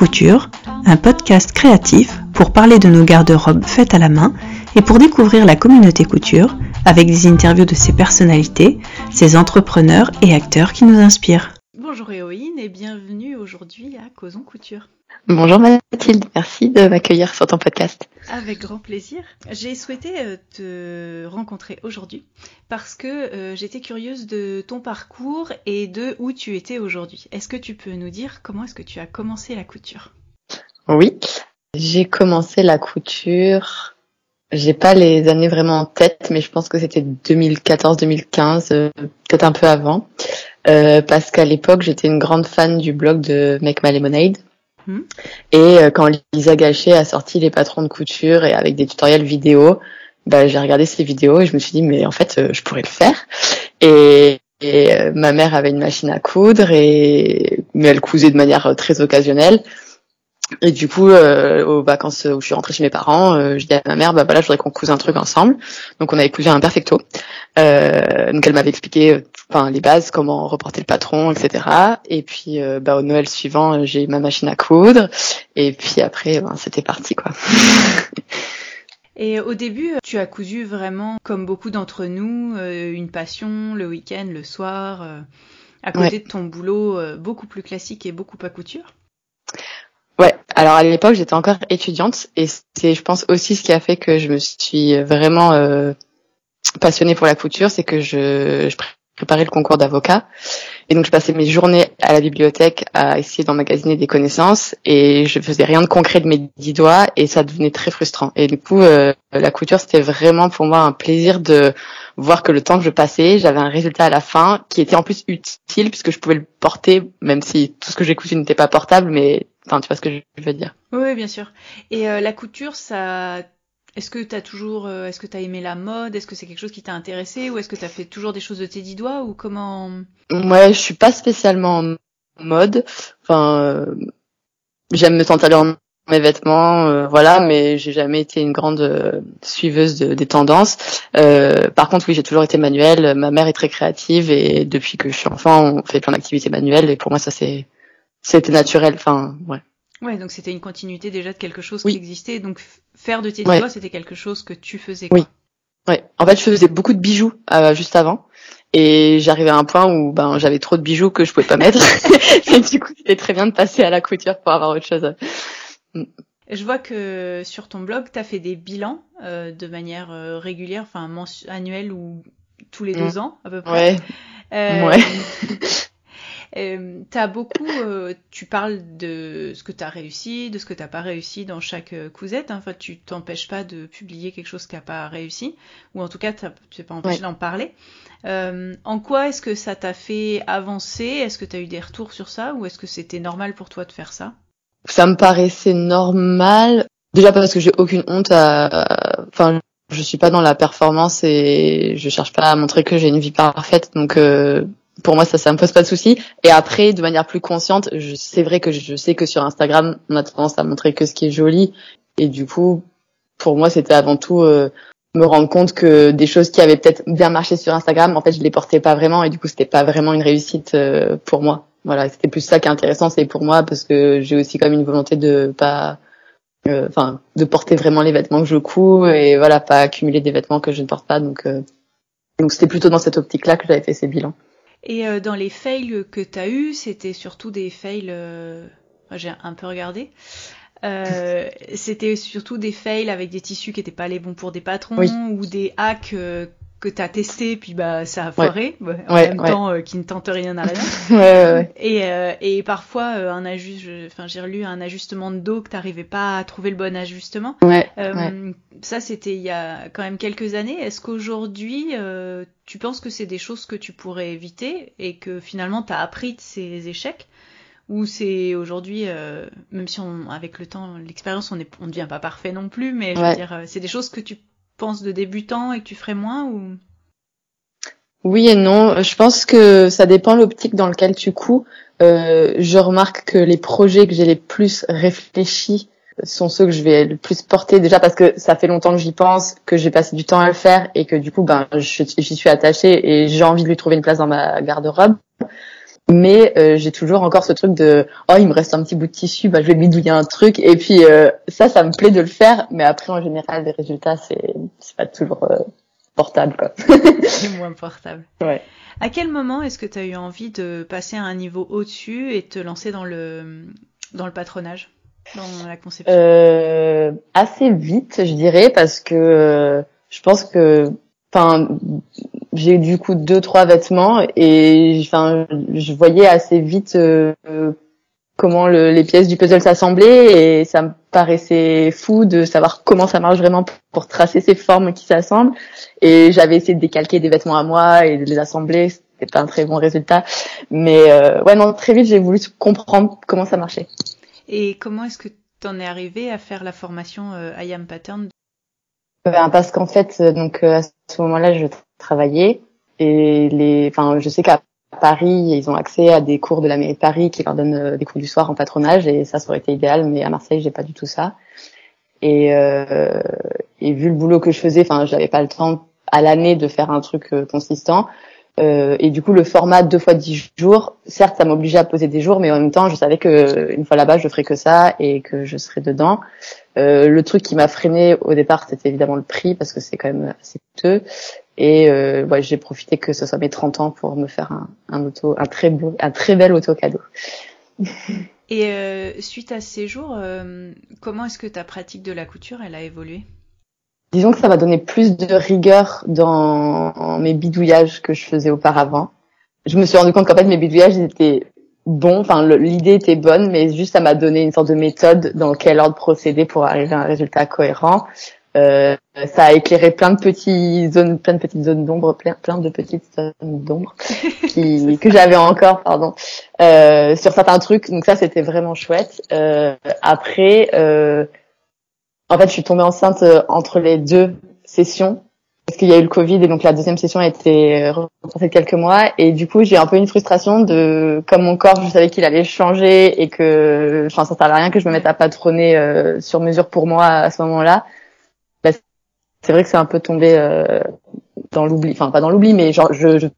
Couture, un podcast créatif pour parler de nos garde-robes faites à la main et pour découvrir la communauté couture avec des interviews de ses personnalités, ses entrepreneurs et acteurs qui nous inspirent. Bonjour Héroïne et bienvenue aujourd'hui à Causons Couture. Bonjour Mathilde, merci de m'accueillir sur ton podcast. Avec grand plaisir. J'ai souhaité euh, te rencontrer aujourd'hui parce que euh, j'étais curieuse de ton parcours et de où tu étais aujourd'hui. Est-ce que tu peux nous dire comment est-ce que tu as commencé la couture? Oui, j'ai commencé la couture. J'ai pas les années vraiment en tête, mais je pense que c'était 2014-2015, euh, peut-être un peu avant, parce qu'à l'époque j'étais une grande fan du blog de Make My Lemonade. Hmm. Et euh, quand Lisa Gachet a sorti les patrons de couture et avec des tutoriels vidéo, bah, j'ai regardé ces vidéos et je me suis dit mais en fait euh, je pourrais le faire. Et, euh, ma mère avait une machine à coudre et mais elle cousait de manière très occasionnelle. Et du coup, aux vacances où je suis rentrée chez mes parents, je dis à ma mère, bah voilà, je voudrais qu'on couse un truc ensemble. Donc on avait cousu un perfecto. donc elle m'avait expliqué enfin les bases, comment reporter le patron, etc. Et puis euh, bah, au Noël suivant, euh, j'ai ma machine à coudre. Et puis après, ben, c'était parti quoi. Et au début, tu as cousu vraiment, comme beaucoup d'entre nous, euh, une passion le week-end, le soir, à côté de ton boulot beaucoup plus classique et beaucoup à couture? Alors à l'époque j'étais encore étudiante et c'est je pense aussi ce qui a fait que je me suis vraiment passionnée pour la couture, c'est que je, je préparer le concours d'avocat. Et donc je passais mes journées à la bibliothèque à essayer d'emmagasiner des connaissances et je faisais rien de concret de mes dix doigts et ça devenait très frustrant. Et du coup, euh, la couture c'était vraiment pour moi un plaisir de voir que le temps que je passais, j'avais un résultat à la fin qui était en plus utile puisque je pouvais le porter, même si tout ce que j'ai cousu n'était pas portable, mais enfin tu vois ce que je veux dire. Oui, bien sûr. Et euh, la couture, ça est-ce que tu as toujours, euh, est-ce que tu aimé la mode? Est-ce que c'est quelque chose qui t'a intéressé? Ou est-ce que tu as fait toujours des choses de tes dix doigts? Ou comment? Ouais, je suis pas spécialement en mode. Enfin, euh, j'aime me sentir dans mes vêtements, euh, voilà, mais j'ai jamais été une grande suiveuse des tendances. par contre, oui, j'ai toujours été manuelle. Ma mère est très créative et depuis que je suis enfant, on fait plein d'activités manuelles et pour moi, ça c'est c'était naturel. Enfin, ouais. Ouais, donc c'était une continuité déjà de quelque chose qui existait. Donc faire de tes doigts, c'était quelque chose que tu faisais. Quoi. Oui. Ouais. En fait, je faisais beaucoup de bijoux euh, juste avant. Et j'arrivais à un point où ben j'avais trop de bijoux que je pouvais pas mettre. et du coup, c'était très bien de passer à la couture pour avoir autre chose. Mm. Je vois que sur ton blog, tu as fait des bilans euh, de manière euh, régulière, enfin annuelle ou tous les deux mm. ans à peu près. Ouais. Euh, ouais. Euh, t'as beaucoup, euh, tu parles de ce que t'as réussi, de ce que t'as pas réussi dans chaque euh, cousette. Hein. Enfin, tu t'empêches pas de publier quelque chose qui a pas réussi, ou en tout cas, tu t'es pas empêché d'en parler. Euh, en quoi est-ce que ça t'a fait avancer? Est-ce que t'as eu des retours sur ça, ou est-ce que c'était normal pour toi de faire ça? Ça me paraissait normal. Déjà parce que j'ai aucune honte à, enfin, je suis pas dans la performance et je cherche pas à montrer que j'ai une vie parfaite, donc euh, pour moi ça ça me pose pas de souci. Et après de manière plus consciente c'est vrai que je sais que sur Instagram on a tendance à montrer que ce qui est joli. Et du coup pour moi c'était avant tout euh, me rendre compte que des choses qui avaient peut-être bien marché sur Instagram en fait je les portais pas vraiment. Et du coup c'était pas vraiment une réussite euh, pour moi. Voilà. C'était plus ça qui est intéressant c'est pour moi parce que j'ai aussi comme une volonté de pas euh, enfin de porter vraiment les vêtements que je couds et voilà pas accumuler des vêtements que je ne porte pas. Donc donc c'était plutôt dans cette optique là que j'avais fait ces bilans et euh, dans les fails que tu as eu, c'était surtout des fails. Euh... J'ai un peu regardé. Euh, c'était surtout des fails avec des tissus qui n'étaient pas les bons pour des patrons ou des hacks euh, que tu as testé puis bah ça a foiré bah, en même temps euh, qui ne tente rien à rien. et, euh, et parfois un ajust enfin j'ai relu un ajustement de dos que tu n'arrivais pas à trouver le bon ajustement. ça c'était il y a quand même quelques années. Est-ce qu'aujourd'hui tu penses que c'est des choses que tu pourrais éviter et que finalement tu as appris de ces échecs? Ou c'est aujourd'hui, euh, même si on, avec le temps, l'expérience, on ne on devient pas parfait non plus, mais je veux dire, euh, c'est des choses que tu penses de débutant et que tu ferais moins ou? Oui et non. Je pense que ça dépend l'optique dans lequel tu couds. Euh, je remarque que les projets que j'ai les plus réfléchis sont ceux que je vais le plus porter déjà parce que ça fait longtemps que j'y pense, que j'ai passé du temps à le faire et que du coup ben j'y suis attachée et j'ai envie de lui trouver une place dans ma garde-robe. Mais euh, j'ai toujours encore ce truc de oh il me reste un petit bout de tissu bah je vais bidouiller un truc. Et puis euh, ça ça me plaît de le faire. Mais après en général les résultats c'est c'est pas toujours euh, portable quoi. C'est moins portable. Ouais. À quel moment est-ce que tu as eu envie de passer à un niveau au-dessus et te lancer dans le dans le patronage dans la conception? Euh, assez vite je dirais parce que je pense que enfin j'ai eu du coup deux trois vêtements et enfin je voyais assez vite euh, comment le, les pièces du puzzle s'assemblaient et ça me paraissait fou de savoir comment ça marche vraiment pour, tracer ces formes qui s'assemblent. Et j'avais essayé de décalquer des vêtements à moi et de les assembler. C'était pas un très bon résultat. Mais euh, ouais non très vite j'ai voulu comprendre comment ça marchait. Et comment est-ce que tu en es arrivé à faire la formation euh, I Am Pattern ben, parce qu'en fait donc à ce moment-là je travaillais et les, enfin, je sais qu'à Paris, ils ont accès à des cours de la mairie de Paris qui leur donnent euh, des cours du soir en patronage et ça, ça aurait été idéal. Mais à Marseille, j'ai pas du tout ça. Et, euh, et vu le boulot que je faisais, enfin, j'avais pas le temps à l'année de faire un truc euh, consistant. Euh, et du coup, le format deux fois dix jours, certes, ça m'obligeait à poser des jours, mais en même temps, je savais que une fois là-bas, je ferais que ça et que je serais dedans. Euh, le truc qui m'a freiné au départ, c'était évidemment le prix parce que c'est quand même assez coûteux. Et euh, ouais, j'ai profité que ce soit mes 30 ans pour me faire un, un auto, un très beau, un très bel auto cadeau. Et euh, suite à ces jours, euh, comment est-ce que ta pratique de la couture, elle a évolué? Disons que ça m'a donné plus de rigueur dans mes bidouillages que je faisais auparavant. Je me suis rendu compte qu'en fait mes bidouillages étaient bons, enfin l'idée était bonne, mais juste ça m'a donné une sorte de méthode dans quel ordre procéder pour arriver à un résultat cohérent. Euh, ça a éclairé plein de petites zones, plein de petites zones d'ombre, plein, plein de petites zones d'ombre qui, que j'avais encore, pardon, euh, sur certains trucs. Donc ça, c'était vraiment chouette. Euh, après, euh, en fait, je suis tombée enceinte euh, entre les deux sessions parce qu'il y a eu le Covid et donc la deuxième session a été reportée de quelques mois et du coup j'ai un peu une frustration de comme mon corps je savais qu'il allait changer et que enfin ça servait à rien que je me mette à patronner euh, sur mesure pour moi à ce moment-là c'est vrai que c'est un peu tombé euh, dans l'oubli, enfin pas dans l'oubli, mais genre je, je,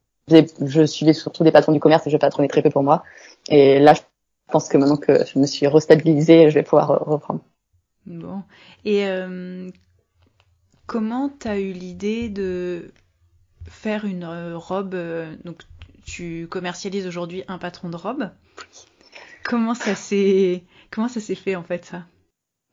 je suivais surtout des patrons du commerce et je patronnais très peu pour moi. Et là, je pense que maintenant que je me suis restabilisée, je vais pouvoir reprendre. Bon. Et euh, comment t'as eu l'idée de faire une euh, robe euh, Donc, tu commercialises aujourd'hui un patron de robe? Comment ça s'est comment ça s'est fait en fait ça?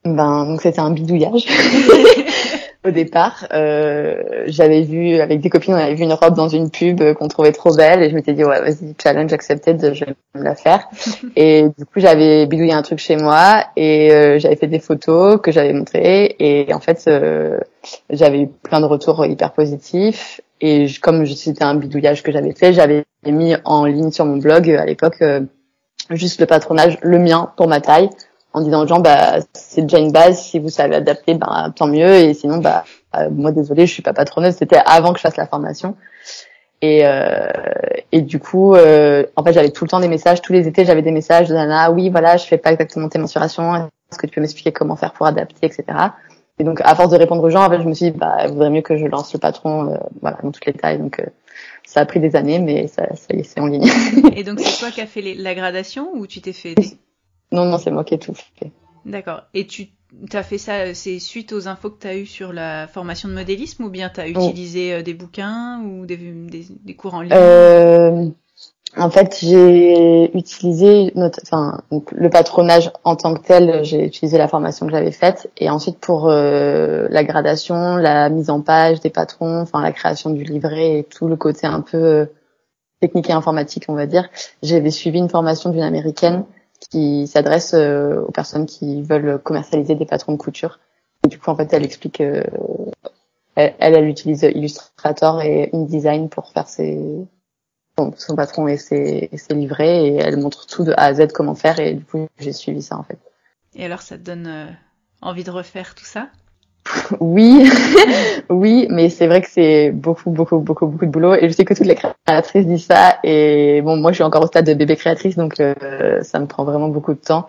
Ben donc c'était un bidouillage. au départ. Euh, j'avais vu avec des copines, on avait vu une robe dans une pub qu'on trouvait trop belle et je m'étais dit ouais vas-y challenge accepted, je vais me la faire. et du coup j'avais bidouillé un truc chez moi et euh, j'avais fait des photos que j'avais montrées et en fait euh, j'avais eu plein de retours hyper positifs et comme c'était un bidouillage que j'avais fait, j'avais mis en ligne sur mon blog à l'époque euh, juste le patronage, le mien pour ma taille en disant aux gens bah c'est déjà une base si vous savez adapter bah tant mieux. Et sinon bah euh, moi désolé je suis pas patronneuse c'était avant que je fasse la formation. Et euh, et du coup euh, en fait j'avais tout le temps des messages. Tous les étés j'avais des messages. De Nana oui voilà je fais pas exactement tes mensurations. Est-ce que tu peux m'expliquer comment faire pour adapter etc et donc à force de répondre aux gens en fait je me suis dit bah il vaudrait mieux que je lance le patron voilà dans toutes les tailles. Donc ça a pris des années mais ça, ça y est c'est en ligne. Et donc c'est toi qui as fait les, la gradation ou tu t'es fait non, non, c'est moi qui ai tout fait. D'accord. Et tu as fait ça, c'est suite aux infos que tu as eues sur la formation de modélisme ou bien tu as utilisé euh, des bouquins ou des, des, cours en ligne euh, En fait, j'ai utilisé notre, enfin, le patronage en tant que tel, j'ai utilisé la formation que j'avais faite. Et ensuite, pour euh, la gradation, la mise en page des patrons, enfin la création du livret et tout le côté un peu euh, technique et informatique, on va dire, j'avais suivi une formation d'une américaine qui s'adresse euh, aux personnes qui veulent commercialiser des patrons de couture. Et du coup, en fait, elle explique, euh, elle, elle, utilise Illustrator et InDesign pour faire ses, son, patron et ses, ses, livrets et elle montre tout de A à Z comment faire et du coup, j'ai suivi ça en fait. Et alors, ça te donne euh, envie de refaire tout ça? Oui, oui, mais c'est vrai que c'est beaucoup, beaucoup, beaucoup, beaucoup de boulot. Et je sais que toutes les créatrices disent ça. Et bon, moi, je suis encore au stade de bébé créatrice, donc euh, ça me prend vraiment beaucoup de temps.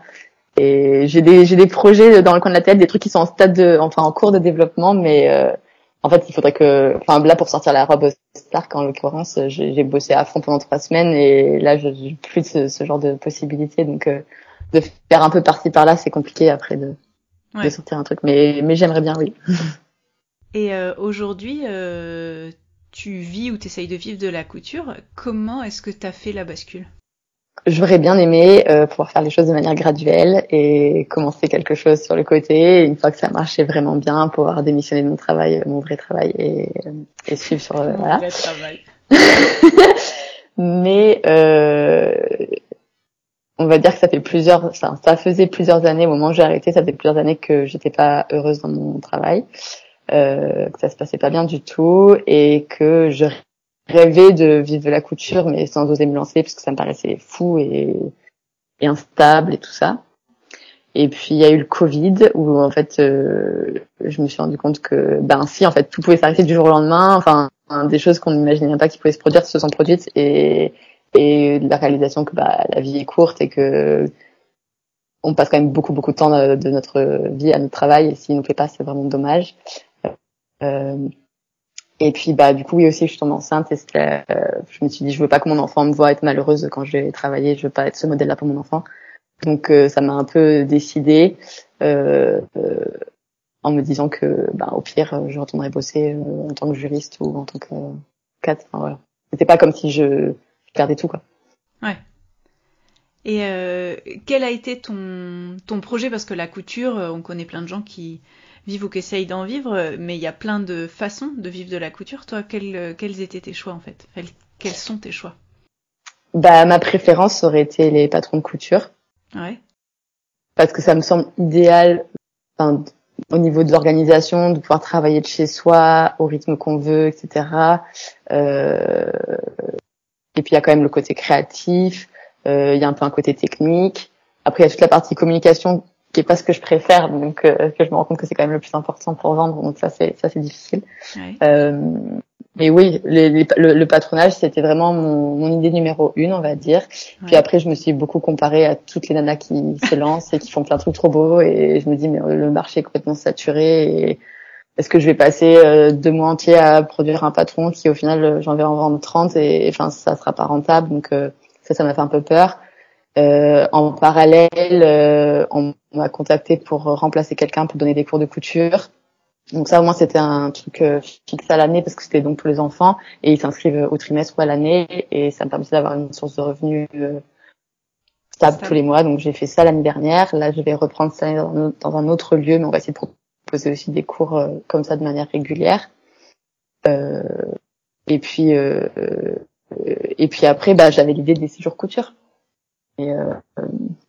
Et j'ai des, j'ai des projets dans le coin de la tête, des trucs qui sont en stade de, enfin, en cours de développement, mais euh, en fait, il faudrait que, enfin là pour sortir la robe Stark en l'occurrence, j'ai bossé à fond pendant trois semaines et là j'ai plus de ce, genre de possibilités, donc euh, de faire un peu partie par là, c'est compliqué après de, de sortir un truc, mais mais j'aimerais bien, oui. Et euh, aujourd'hui, euh, tu vis ou tu essayes de vivre de la couture. Comment est-ce que tu as fait la bascule? J'aurais bien aimé euh, pouvoir faire les choses de manière graduelle et commencer quelque chose sur le côté. une fois que ça marchait vraiment bien, pouvoir démissionner de mon travail, mon vrai travail et, et suivre sur mon voilà. vrai travail. Mais euh, on va dire que ça fait plusieurs, ça, ça faisait plusieurs années au moment où j'ai arrêté, ça fait plusieurs années que j'étais pas heureuse dans mon travail euh, que ça se passait pas bien du tout et que je rêvais de vivre de la couture mais sans oser me lancer parce que ça me paraissait fou et, et instable et tout ça. Et puis il y a eu le Covid où en fait euh, je me suis rendu compte que ben si en fait tout pouvait s'arrêter du jour au lendemain, enfin des choses qu'on n'imaginait pas qui pouvaient se produire se sont produites et et la réalisation que bah, la vie est courte et que on passe quand même beaucoup beaucoup de temps de, notre vie à notre travail et s'il nous fait pas c'est vraiment dommage euh, et puis bah du coup oui aussi je suis tombée enceinte et euh, je me suis dit je veux pas que mon enfant me voit être malheureuse quand je vais travailler, je veux pas être ce modèle-là pour mon enfant. Donc euh, ça m'a un peu décidé euh, en me disant que bah, au pire je retournerais bosser en tant que juriste ou en tant que cadre. Enfin, voilà. C'était pas comme si je, perdais tout quoi. Ouais. Et euh, quel a été ton, ton projet? Parce que la couture, on connaît plein de gens qui, vivent ou qui essayent d'en vivre, mais il y a plein de façons de vivre de la couture. Toi, quels, quels étaient tes choix en fait? Quels sont tes choix? Bah, ma préférence aurait été les patrons de couture. Ouais. Parce que ça me semble idéal, enfin, au niveau de l'organisation, de pouvoir travailler de chez soi au rythme qu'on veut, etc. Euh... Et puis il y a quand même le côté créatif, euh, il y a un peu un côté technique. Après il y a toute la partie communication qui est pas ce que je préfère, donc euh, que je me rends compte que c'est quand même le plus important pour vendre, donc ça c'est ça c'est difficile. Ouais. Euh, mais oui, les, le, le, patronage c'était vraiment mon, mon, idée numéro une, on va dire. Ouais. Puis après je me suis beaucoup comparée à toutes les nanas qui se lancent et qui font plein de trucs trop beaux, et je me dis mais le marché est complètement saturé. Et est-ce que je vais passer euh, deux mois entiers à produire un patron qui au final j'en vais en vendre 30 et enfin ça sera pas rentable, donc euh, ça ça m'a fait un peu peur. Euh, en parallèle, euh, on m'a contacté pour remplacer quelqu'un pour donner des cours de couture. Donc ça, au moins, c'était un truc euh, fixe à l'année parce que c'était donc pour les enfants et ils s'inscrivent au trimestre ou à l'année et ça me permettait d'avoir une source de revenus euh, stable tous les mois. Donc j'ai fait ça l'année dernière. Là, je vais reprendre ça dans un autre lieu, mais on va essayer de proposer aussi des cours euh, comme ça de manière régulière. et puis et puis après, bah, j'avais l'idée des séjours couture. Et euh,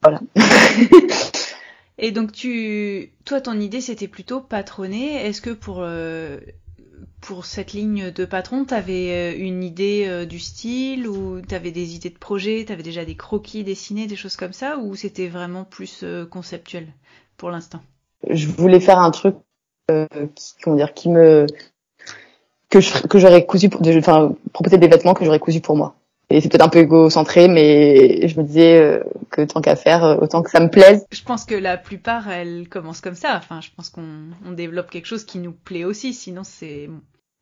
voilà. Et donc tu, toi, ton idée c'était plutôt patronner. Est-ce que pour euh, pour cette ligne de patron, tu avais euh, une idée du style ou tu avais des idées de projet, tu avais déjà des croquis dessinés, des choses comme ça, ou c'était vraiment plus conceptuel pour l'instant? Je voulais faire un truc, qui, comment dire, qui me que que j'aurais cousu, pour, enfin proposer des vêtements que j'aurais cousu pour moi et c'est peut-être un peu égocentré, mais je me disais euh, que tant qu'à faire, euh, autant que ça me plaise. Je pense que la plupart, elles commencent comme ça. Enfin, je pense qu'on on développe quelque chose qui nous plaît aussi, sinon c'est...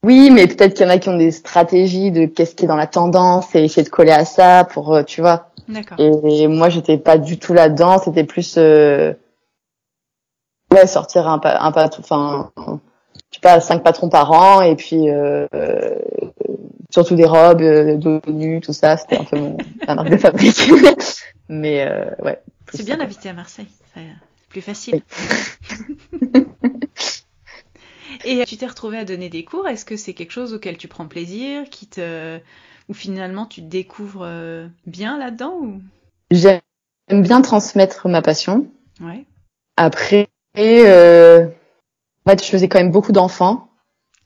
Oui, mais peut-être qu'il y en a qui ont des stratégies de qu'est-ce qui est dans la tendance et essayer de coller à ça pour, euh, tu vois. D'accord. Et, moi, j'étais pas du tout là-dedans. C'était plus, euh... ouais, sortir un un pas, enfin, je sais pas, cinq patrons par an et puis euh, surtout des robes, euh, dos nu, tout ça, c'était un peu mon la marque de fabrique. Mais euh, ouais. C'est bien d'habiter à Marseille, c'est plus facile. Et tu t'es retrouvé à donner des cours. Est-ce que c'est quelque chose auquel tu prends plaisir, qui te, ou finalement tu te découvres euh, bien là-dedans ou? J'aime bien transmettre ma passion. Ouais. Après, euh, en fait, je faisais quand même beaucoup d'enfants.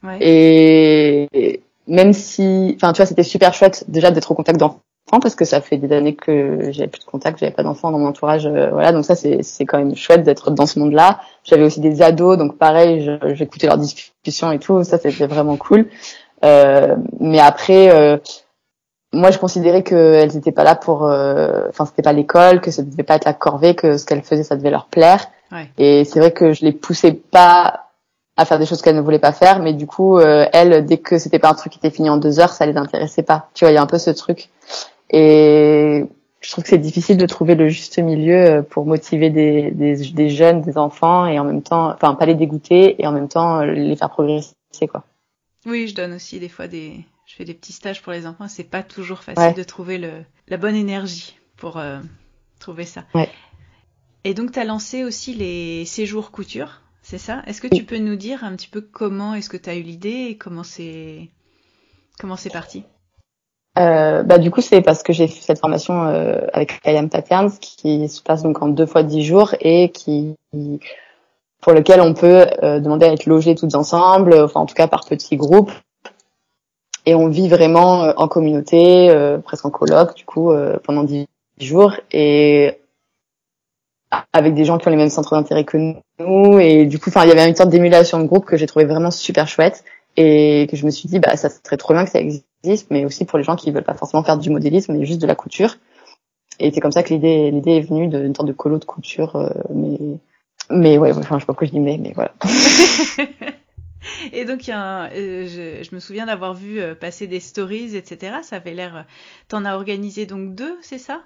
Ouais. Et même si, enfin, tu vois, c'était super chouette déjà d'être au contact d'enfants parce que ça fait des années que j'avais plus de contact, j'avais pas d'enfants dans mon entourage, euh, voilà. Donc ça, c'est c'est quand même chouette d'être dans ce monde-là. J'avais aussi des ados, donc pareil, j'écoutais leurs discussions et tout. Ça, c'était vraiment cool. Euh, mais après, euh, moi, je considérais qu'elles étaient pas là pour, euh, enfin, c'était pas l'école, que ça devait pas être la corvée, que ce qu'elles faisaient, ça devait leur plaire. Ouais. Et c'est vrai que je les poussais pas à faire des choses qu'elle ne voulait pas faire, mais du coup, euh, elle, dès que c'était pas un truc qui était fini en deux heures, ça les intéressait pas. Tu vois, il y a un peu ce truc. Et je trouve que c'est difficile de trouver le juste milieu euh, pour motiver des, des, des, jeunes, des enfants, et en même temps, enfin, pas les dégoûter, et en même temps les faire progresser, quoi. Oui, je donne aussi des fois des, je fais des petits stages pour les enfants. C'est pas toujours facile de trouver le, la bonne énergie pour euh, trouver ça. Ouais. Et donc, tu as lancé aussi les séjours couture c'est ça? Est-ce que tu peux nous dire un petit peu comment est-ce que tu as eu l'idée et comment c'est comment c'est parti? Euh, bah du coup c'est parce que j'ai fait cette formation euh, avec Kayam Patterns qui se passe donc en deux fois dix jours et qui pour lequel on peut euh, demander à être logés toutes ensemble, enfin en tout cas par petits groupes. Et on vit vraiment euh, en communauté, euh, presque en coloc du coup pendant dix jours. Et avec des gens qui ont les mêmes centres d'intérêt que nous et du coup enfin il y avait une sorte d'émulation de groupe que j'ai trouvé vraiment super chouette et que je me suis dit bah ça serait trop bien que ça existe mais aussi pour les gens qui veulent pas forcément faire du modélisme mais juste de la couture et c'est comme ça que l'idée l'idée est venue d'une sorte de colo de couture euh, mais mais ouais enfin je sais pas pourquoi je dis mais mais voilà Et donc, il y a euh, je, je, me souviens d'avoir vu euh, passer des stories, etc. Ça avait l'air. T'en as organisé donc deux, c'est ça?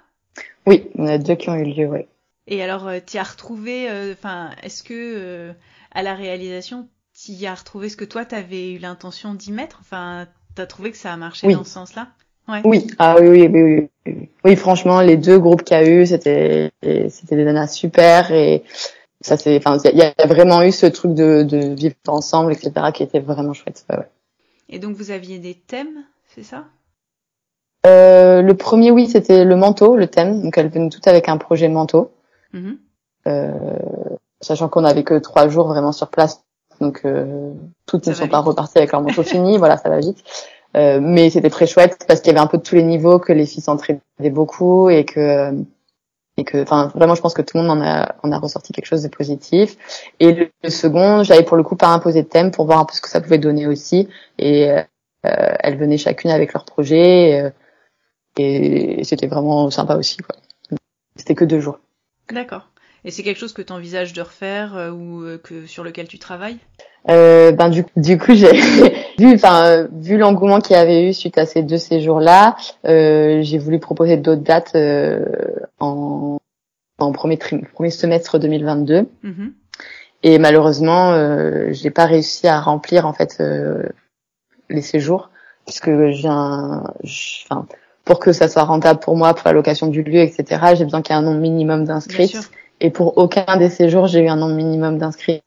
Oui, on a deux qui ont eu lieu, ouais. Et alors, euh, tu as retrouvé, euh, enfin, est-ce que euh, à la réalisation, tu y as retrouvé ce que toi, tu avais eu l'intention d'y mettre? Enfin, tu as trouvé que ça a marché dans ce sens-là? Ouais. Oui, ah oui, oui, oui, oui, oui. franchement, les deux groupes qu'il y a eu, c'était, c'était des nanas super et ça c'est, enfin, il y, a vraiment eu ce truc de, de vivre ensemble, etc., qui était vraiment chouette. Ouais, Et donc, vous aviez des thèmes, c'est ça? Euh, Le premier, oui, c'était le manteau, le thème. Donc, elles venaient toutes avec un projet manteau. Mm-hmm. Euh, sachant qu'on n'avait que trois jours vraiment sur place, donc euh, toutes ne sont pas reparties avec leur manteau fini, voilà, ça va vite. Euh, mais c'était très chouette parce qu'il y avait un peu de tous les niveaux, que les filles s'entraidaient beaucoup et que et que, enfin, vraiment, je pense que tout le monde en a, en a ressorti quelque chose de positif. Et le, second, j'avais pour le coup pas imposé de thème pour voir un peu ce que ça pouvait donner aussi. Et euh, elles venaient chacune avec leur projet et, et c'était vraiment sympa aussi. Quoi. C'était que deux jours. D'accord. Et c'est quelque chose que tu envisages de refaire euh, ou euh, que sur lequel tu travailles? Euh, ben du, du coup j'ai vu enfin vu l'engouement qu'il y avait eu suite à ces deux séjours là j'ai voulu proposer d'autres dates en en premier premier semestre 2022 mm-hmm. et malheureusement j'ai pas réussi à remplir en fait les séjours puisque j'ai un enfin pour que ça soit rentable pour moi, pour la location du lieu, etc., j'ai besoin qu'il y ait un nombre minimum d'inscrites. Et pour aucun des séjours, j'ai eu un nombre minimum d'inscrites.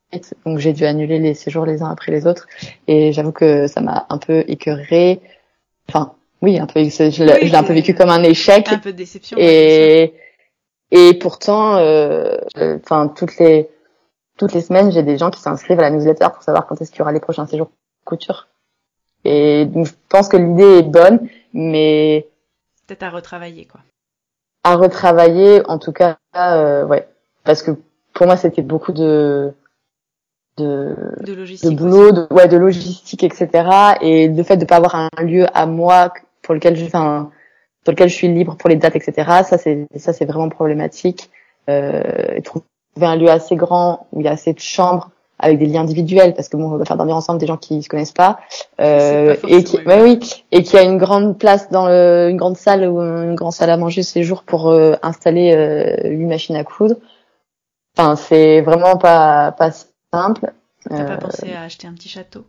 Donc j'ai dû annuler les séjours les uns après les autres. Et j'avoue que ça m'a un peu écœuré. Enfin, oui, un peu, je l'ai un peu vécu comme un échec. Un peu de déception. Et, et pourtant, euh, enfin, toutes les, toutes les semaines, j'ai des gens qui s'inscrivent à la newsletter pour savoir quand est-ce qu'il y aura les prochains séjours couture. Et donc, je pense que l'idée est bonne, mais à retravailler, quoi. À retravailler, en tout cas, euh, ouais. Parce que pour moi, c'était beaucoup de de, de, logistique boulot, de, ouais, de logistique, etc. Et le fait de pas avoir un lieu à moi pour lequel je, enfin, pour lequel je suis libre pour les dates, etc. Ça, c'est ça, c'est vraiment problématique. Euh, trouver un lieu assez grand où il y a assez de chambres avec des liens individuels parce que bon on va faire dormir ensemble des gens qui se connaissent pas euh, et qui ouais, oui et qui a une grande place dans le, une grande salle ou une grande salle à manger ces jours pour euh, installer euh, une machine à coudre enfin c'est vraiment pas pas simple t'as pas pensé à acheter un petit château?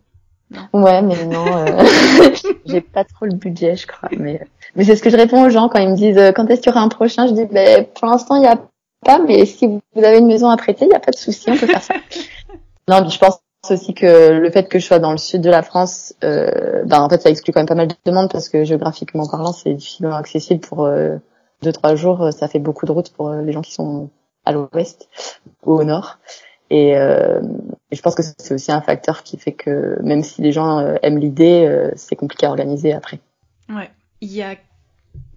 Non? Ouais, mais non, j'ai pas trop le budget, je crois. Mais, mais c'est ce que je réponds aux gens quand ils me disent quand est-ce qu'il y aura un prochain? Je dis, ben, pour l'instant, il n'y a pas, mais si vous avez une maison à prêter, il n'y a pas de souci, on peut faire ça. Non, je pense aussi que le fait que je sois dans le sud de la France, euh, ben en fait ça exclut quand même pas mal de demandes parce que géographiquement parlant c'est difficilement accessible pour euh, deux trois jours. Ça fait beaucoup de routes pour euh, les gens qui sont à l'ouest ou au nord. Et, euh, et je pense que c'est aussi un facteur qui fait que même si les gens aiment l'idée, c'est compliqué à organiser après. Ouais.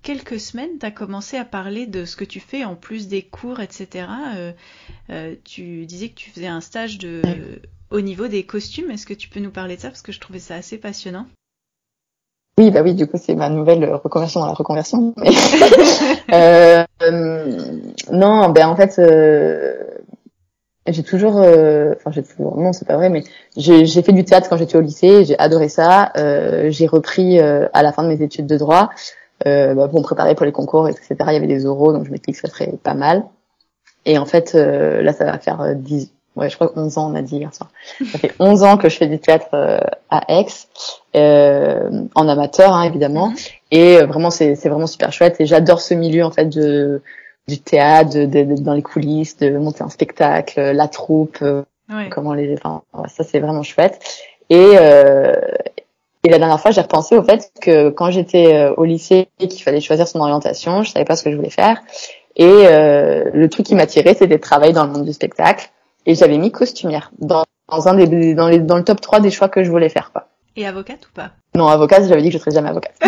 Quelques semaines, tu as commencé à parler de ce que tu fais en plus des cours, etc. Euh, euh, tu disais que tu faisais un stage de, au niveau des costumes. Est-ce que tu peux nous parler de ça? Parce que je trouvais ça assez passionnant. Oui, bah oui, du coup, c'est ma nouvelle reconversion dans la reconversion. euh, non, ben en fait, j'ai toujours, euh, enfin j'ai toujours, non c'est pas vrai, mais j'ai fait du théâtre quand j'étais au lycée, j'ai adoré ça. Euh, j'ai repris euh, à la fin de mes études de droit euh, bah, pour me préparer pour les concours, etc. Il y avait des oraux, donc je me suis dit que ça serait pas mal. Et en fait, euh, là ça va faire 10, ouais je crois 11 ans on a dit hier soir. Ça fait 11 ans que je fais du théâtre à Aix, en amateur hein, évidemment. Et vraiment c'est vraiment super chouette et j'adore ce milieu en fait de du théâtre, de, dans les coulisses, de monter un spectacle, la troupe, euh, comment les, enfin, ça c'est vraiment chouette. Et euh, et la dernière fois, j'ai repensé au fait que quand j'étais euh, au lycée et qu'il fallait choisir son orientation, je savais pas ce que je voulais faire. Et euh, le truc qui m'attirait, c'était de travailler dans le monde du spectacle. Et j'avais mis costumière dans, dans un des dans, les, dans le top 3 des choix que je voulais faire. Quoi. Et avocate ou pas? Non, avocate, j'avais dit que je serais jamais avocate.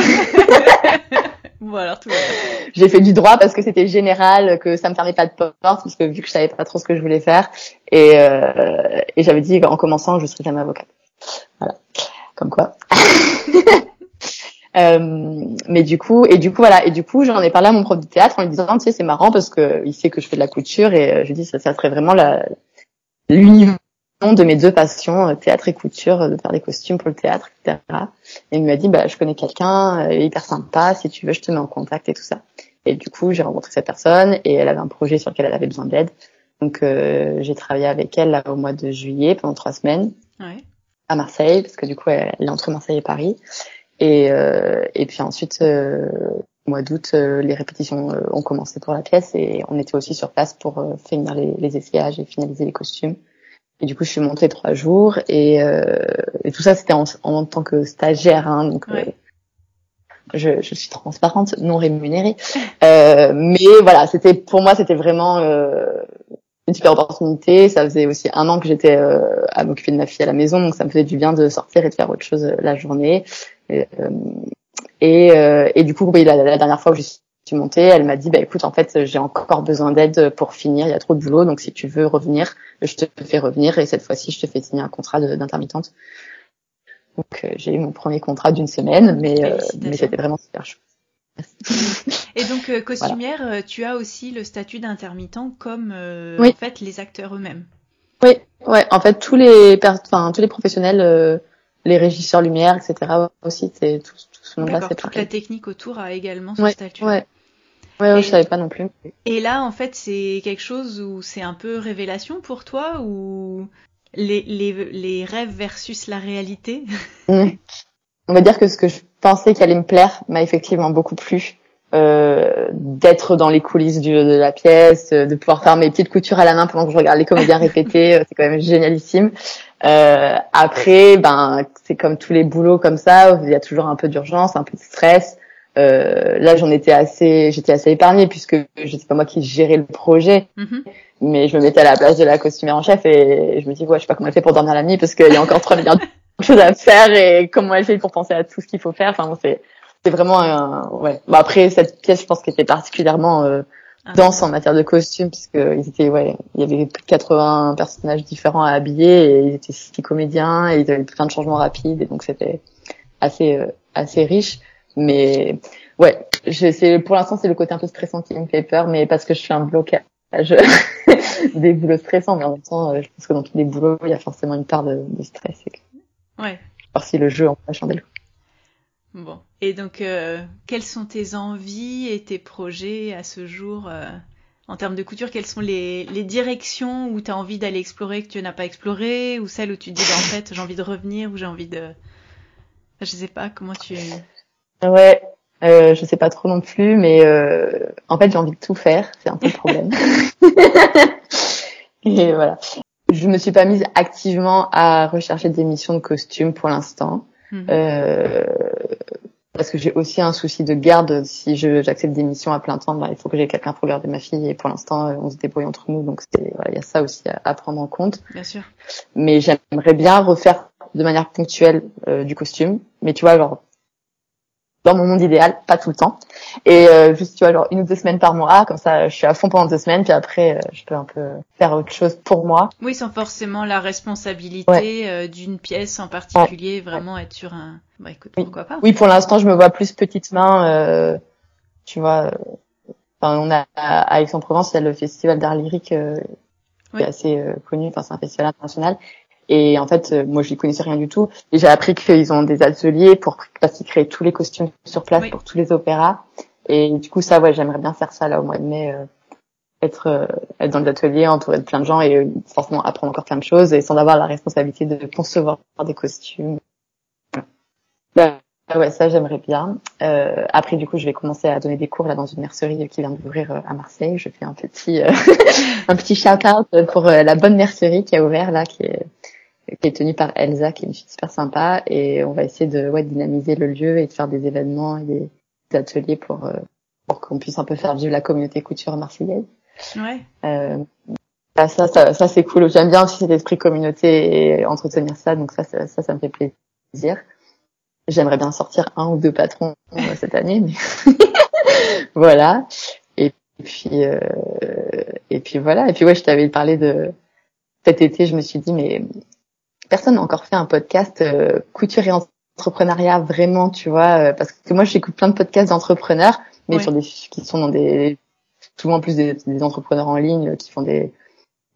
Bon alors tout J'ai fait du droit parce que c'était général, que ça me fermait pas de porte, parce que vu que je savais pas trop ce que je voulais faire, et, euh, et j'avais dit en commençant je serais jamais avocate. Voilà, comme quoi. euh, mais du coup, et du coup voilà, et du coup j'en ai parlé à mon prof de théâtre en lui disant tu sais c'est marrant parce que il sait que je fais de la couture et euh, je lui dis ça, ça serait vraiment la l'univers de mes deux passions, euh, théâtre et couture, de faire des costumes pour le théâtre, etc. Et il m'a dit, bah, je connais quelqu'un, hyper sympa, si tu veux, je te mets en contact et tout ça. Et du coup, j'ai rencontré cette personne et elle avait un projet sur lequel elle avait besoin d'aide. Donc, euh, j'ai travaillé avec elle là, au mois de juillet pendant trois semaines ouais. À Marseille, parce que du coup, elle, est entre Marseille et Paris. Et, euh, et puis ensuite, au mois d'août, les répétitions ont commencé pour la pièce et on était aussi sur place pour finir les, les essayages et finaliser les costumes. Et du coup, je suis montée trois jours et, euh, et tout ça, c'était en, en, tant que stagiaire, hein, donc euh, je, je, suis transparente, non rémunérée. Euh, mais voilà, c'était pour moi, c'était vraiment euh, une super opportunité. Ça faisait aussi un an que j'étais euh, à m'occuper de ma fille à la maison, donc ça me faisait du bien de sortir et de faire autre chose la journée. Et, et, et du coup, la, la, dernière fois que je suis montée, elle m'a dit bah écoute en fait j'ai encore besoin d'aide pour finir, il y a trop de boulot donc si tu veux revenir, je te fais revenir et cette fois-ci je te fais signer un contrat d'intermittente. Donc euh, j'ai eu mon premier contrat d'une semaine mais euh, mais c'était vraiment super chouette. Et donc euh, costumière, tu as aussi le statut d'intermittent comme en fait les acteurs eux-mêmes. Oui, ouais, en fait tous les enfin tous les professionnels les régisseurs lumière, etc. aussi, c'est tout, tout ce monde-là, c'est Toute la technique autour a également son statut. Ouais. Ouais, ouais, je savais pas non plus. Et là, en fait, c'est quelque chose où c'est un peu révélation pour toi ou les, les, les rêves versus la réalité? On va dire que ce que je pensais qu'il allait me plaire m'a effectivement beaucoup plu. Euh, d'être dans les coulisses du, de la pièce, de pouvoir faire mes petites coutures à la main pendant que je regarde les comédiens répéter, euh, c'est quand même génialissime. Euh, après, ben c'est comme tous les boulots comme ça, il y a toujours un peu d'urgence, un peu de stress. Euh, là, j'en étais assez, j'étais assez épargnée puisque je sais pas moi qui gérais le projet, mm-hmm. mais je me mettais à la place de la costumière en chef et je me dis ouais, je sais pas comment elle fait pour dormir la nuit parce qu'il y a encore trois milliards de choses à faire et comment elle fait pour penser à tout ce qu'il faut faire. Enfin, c'est c'est vraiment un, ouais. Bon, après cette pièce, je pense qu'elle était particulièrement euh, ah. dense en matière de costume puisque ils étaient ouais, il y avait plus de 80 personnages différents à habiller et ils étaient six comédiens et ils avaient plein de changements rapides et donc c'était assez euh, assez riche. Mais ouais, c'est pour l'instant c'est le côté un peu stressant qui me fait peur, mais parce que je suis un blocage des boulots stressants, mais en même temps, euh, je pense que dans tous les boulots, il y a forcément une part de, de stress. Ouais. Voir si le jeu en la chandelle. Bon. Et donc, euh, quelles sont tes envies et tes projets à ce jour euh, en termes de couture? Quelles sont les, les directions où tu as envie d'aller explorer que tu n'as pas exploré? Ou celles où tu te dis, bah, en fait, j'ai envie de revenir ou j'ai envie de... Je sais pas, comment tu... Ouais, euh, je sais pas trop non plus, mais euh, en fait j'ai envie de tout faire, c'est un peu le problème. et voilà. Je me suis pas mise activement à rechercher des missions de costume pour l'instant, mhm. euh, parce que j'ai aussi un souci de garde. Si j'accepte des missions à plein temps, bah, il faut que j'ai quelqu'un pour garder ma fille. Et pour l'instant, euh, on se débrouille entre nous, donc il voilà, y a ça aussi à, à, prendre en compte. Bien sûr. Mais j'aimerais bien refaire de manière ponctuelle euh, du costume, mais tu vois, genre dans mon monde idéal, pas tout le temps. Et euh, juste, tu vois, genre une ou deux semaines par mois, comme ça, je suis à fond pendant deux semaines, puis après, euh, je peux un peu faire autre chose pour moi. Oui, sans forcément la responsabilité euh, d'une pièce en particulier, vraiment être sur un... Bah écoute, oui. pourquoi pas Oui, pour l'instant, je me vois plus petite main, tu vois... Enfin, on a à Aix-en-Provence, il y a le festival d'art lyrique qui est assez connu. Enfin, c'est un festival international. Et en fait, moi, je n'y connaissais rien du tout. Et j'ai appris qu'ils ont des ateliers pour parce qu'ils créent tous les costumes sur place pour tous les opéras. Et du coup, ça, ouais, j'aimerais bien faire ça là au mois de mai être euh, être dans l'atelier entouré de plein de gens et euh, forcément apprendre encore plein de choses et sans avoir la responsabilité de concevoir des costumes. Bah, ouais, ça j'aimerais bien. Euh, après du coup, je vais commencer à donner des cours là dans une mercerie qui vient d'ouvrir euh, à Marseille. Je fais un petit un petit shout out pour la bonne mercerie qui a ouvert là, qui est qui est tenue par Elsa, qui est une fille super sympa et on va essayer de ouais dynamiser le lieu et de faire des événements et des, ateliers pour pour qu'on puisse un peu faire vivre la communauté couture marseillaise. Ouais. Euh, bah, ça, ça, ça c'est cool. J'aime bien aussi cet esprit communauté et entretenir ça, donc ça, ça, ça, me fait plaisir. J'aimerais bien sortir un ou deux patrons euh, cette année, mais voilà. Et puis, euh, et puis voilà. Et puis ouais, je t'avais parlé de cet été. Je me suis dit, mais personne n'a encore fait un podcast euh, couture et entrepreneuriat vraiment, tu vois, euh, parce que moi j'écoute plein de podcasts d'entrepreneurs, mais sur des qui sont dans des souvent plus des, des, entrepreneurs en ligne qui font des,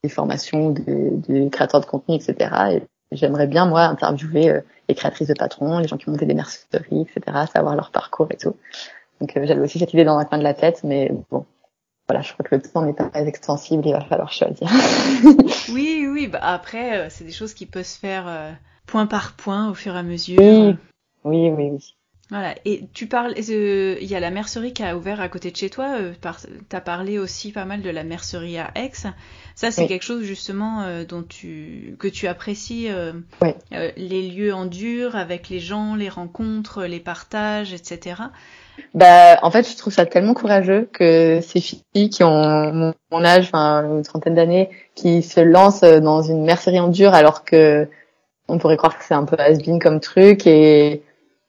des formations, des, des, créateurs de contenu, etc. Et j'aimerais bien, moi, interviewer euh, les créatrices de patrons, les gens qui montent des merceries, etc., savoir leur parcours et tout. Donc euh, j'avais aussi cette idée dans un coin de la tête, mais bon, voilà, je crois que le temps n'est pas très extensible, il va falloir choisir. oui, oui, bah après, euh, c'est des choses qui peuvent se faire point par point au fur et à mesure. Oui, oui, oui. oui. Voilà. Et tu parles, euh, il y a la mercerie qui a ouvert à côté de chez toi. Euh, tu as parlé aussi pas mal de la mercerie à Aix. Ça, c'est quelque chose justement euh, dont tu que tu apprécies. les lieux en dur avec les gens, les rencontres, les partages, etc. Bah, en fait, je trouve ça tellement courageux que ces filles qui ont mon âge, enfin une trentaine d'années, qui se lancent dans une mercerie en dur alors que on pourrait croire que c'est un peu has comme truc et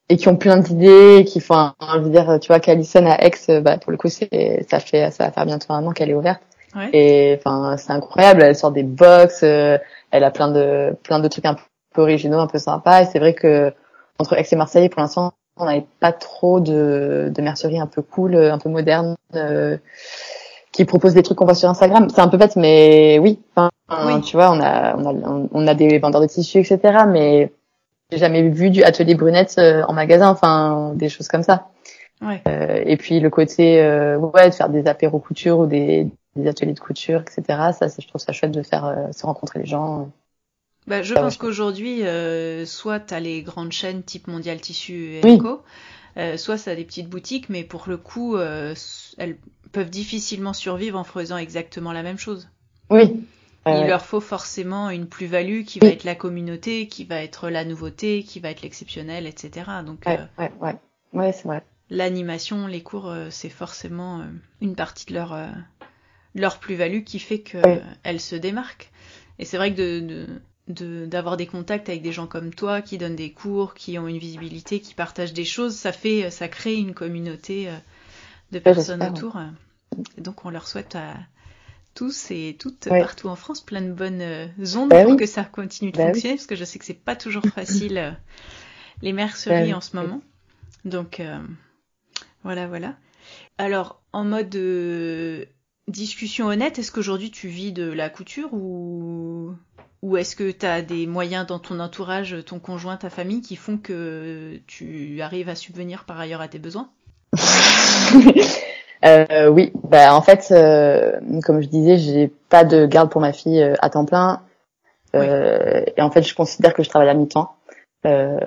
et qui ont plein d'idées, qui font, je veux dire, tu vois, qu'Alison à Aix, bah, pour le coup, c'est, ça fait, ça va faire bientôt un an qu'elle est ouverte. Ouais. Et enfin, c'est incroyable. Elle sort des box, euh, elle a plein de, plein de trucs un peu originaux, un peu sympas. Et c'est vrai que entre Aix et Marseille, pour l'instant, on n'avait pas trop de, de merceries un peu cool, un peu modernes, euh, qui proposent des trucs qu'on voit sur Instagram. C'est un peu bête, mais oui. Enfin, oui. tu vois, on a, on a, on a des vendeurs de tissus, etc. Mais j'ai jamais vu du atelier brunette euh, en magasin, enfin des choses comme ça. Ouais. Euh, et puis le côté euh, ouais de faire des apéros couture ou des, des ateliers de couture, etc. Ça, je trouve ça chouette de faire euh, se rencontrer les gens. Bah, je pense qu'aujourd'hui, euh, soit tu as les grandes chaînes type Mondial Tissu et Eco, euh, soit ça des petites boutiques, mais pour le coup, elles peuvent difficilement survivre en faisant exactement la même chose. Oui, il leur faut forcément une plus-value qui va être la communauté, qui va être la nouveauté, qui va être l'exceptionnel, etc. Donc, ouais, euh, ouais, ouais, ouais c'est vrai. L'animation, les cours, euh, c'est forcément euh, une partie de leur leur plus-value qui fait que elles se démarquent. Et c'est vrai que de, de d'avoir des contacts avec des gens comme toi qui donnent des cours, qui ont une visibilité, qui partagent des choses, ça fait, ça crée une communauté de personnes autour. Et donc on leur souhaite à, tous et toutes partout en France plein de bonnes euh, ondes bah pour que ça continue de bah fonctionner parce que je sais que c'est pas toujours facile euh, les merceries bah en ce moment. Donc euh, voilà voilà. Alors en mode discussion honnête, est-ce qu'aujourd'hui tu vis de la couture ou ou est-ce que tu as des moyens dans ton entourage, ton conjoint, ta famille qui font que tu arrives à subvenir par ailleurs à tes besoins? Euh, oui, bah en fait, euh, comme je disais, j'ai pas de garde pour ma fille euh, à temps plein. Euh, Et en fait, je considère que je travaille à mi-temps. Euh,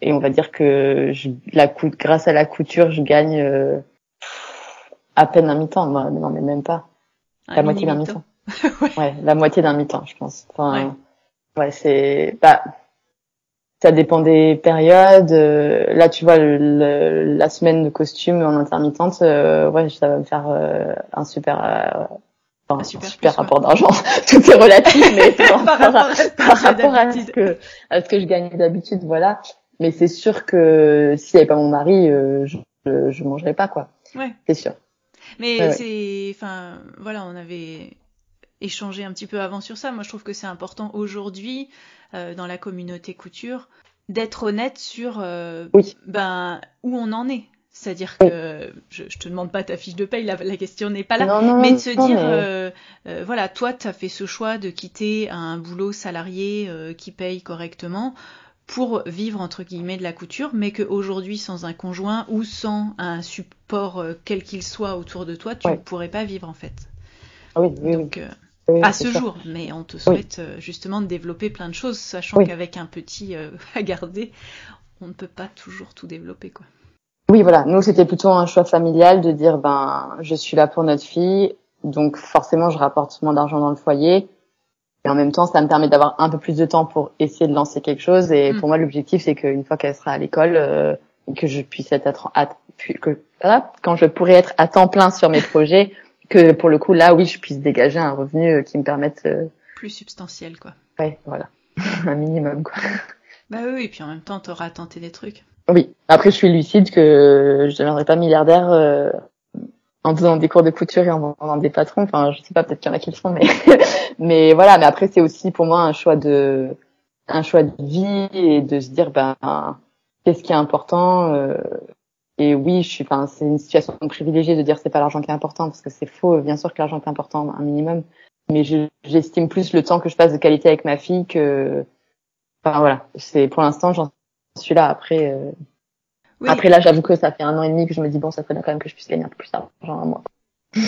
et on va dire que je, la grâce à la couture, je gagne à peine un mi-temps. Non, mais même pas. la moitié d'un mi-temps. ouais. la moitié d'un mi-temps, je pense. Enfin, ouais, ouais c'est. Bah, ça dépend des périodes. Euh, là, tu vois, le, la semaine de costume en intermittente, euh, ouais, ça va me faire euh, un super, enfin, un super, super rapport d'argent. Tout est relatif, mais par, rapport, à, ce que à ce que je gagne d'habitude, voilà. Mais c'est sûr que s'il n'y avait pas mon mari, je, je, mangerais pas quoi. Ouais. C'est sûr. Mais c'est, enfin, voilà, on avait échangé un petit peu avant sur ça. Moi, je trouve que c'est important aujourd'hui euh, dans la communauté couture d'être honnête sur euh, ben où on en est. C'est-à-dire que je, je te demande pas ta fiche de paye, la, question n'est pas là, mais de se dire, euh, euh, voilà, toi, tu as fait ce choix de quitter un boulot salarié euh, qui paye correctement pour vivre entre guillemets de la couture, mais qu'aujourd'hui, sans un conjoint ou sans un support quel qu'il soit autour de toi, tu ne pourrais pas vivre en fait. Ah oui, oui, Donc, à ce jour, mais on te souhaite justement de développer plein de choses, sachant qu'avec un petit à garder, on ne peut pas toujours tout développer quoi. Oui, voilà. Nous, c'était plutôt un choix familial de dire, ben, je suis là pour notre fille, donc forcément, je rapporte moins d'argent dans le foyer. Et en même temps, ça me permet d'avoir un peu plus de temps pour essayer de lancer quelque chose. Et mm. pour moi, l'objectif, c'est qu'une fois qu'elle sera à l'école, euh, que je puisse être à, que, voilà, quand je pourrai être à temps plein sur mes projets, que pour le coup, là, oui, je puisse dégager un revenu euh, qui me permette euh... plus substantiel, quoi. Ouais, voilà, un minimum, quoi. Bah oui, et puis en même temps, t'auras tenté des trucs. Oui. Après, je suis lucide que je ne deviendrai pas milliardaire euh, en faisant des cours de couture et en vendant des patrons. Enfin, je sais pas, peut-être qu'il y en a qui le font, mais mais voilà. Mais après, c'est aussi pour moi un choix de un choix de vie et de se dire ben qu'est-ce qui est important. Euh, et oui, je suis. Enfin, c'est une situation privilégiée de dire c'est pas l'argent qui est important parce que c'est faux. Bien sûr que l'argent est important un minimum, mais j'estime plus le temps que je passe de qualité avec ma fille que. Enfin voilà, c'est pour l'instant j'en celui-là. Après, euh... après là, j'avoue que ça fait un an et demi que je me dis bon, ça serait bien quand même que je puisse gagner un peu plus d'argent à moi.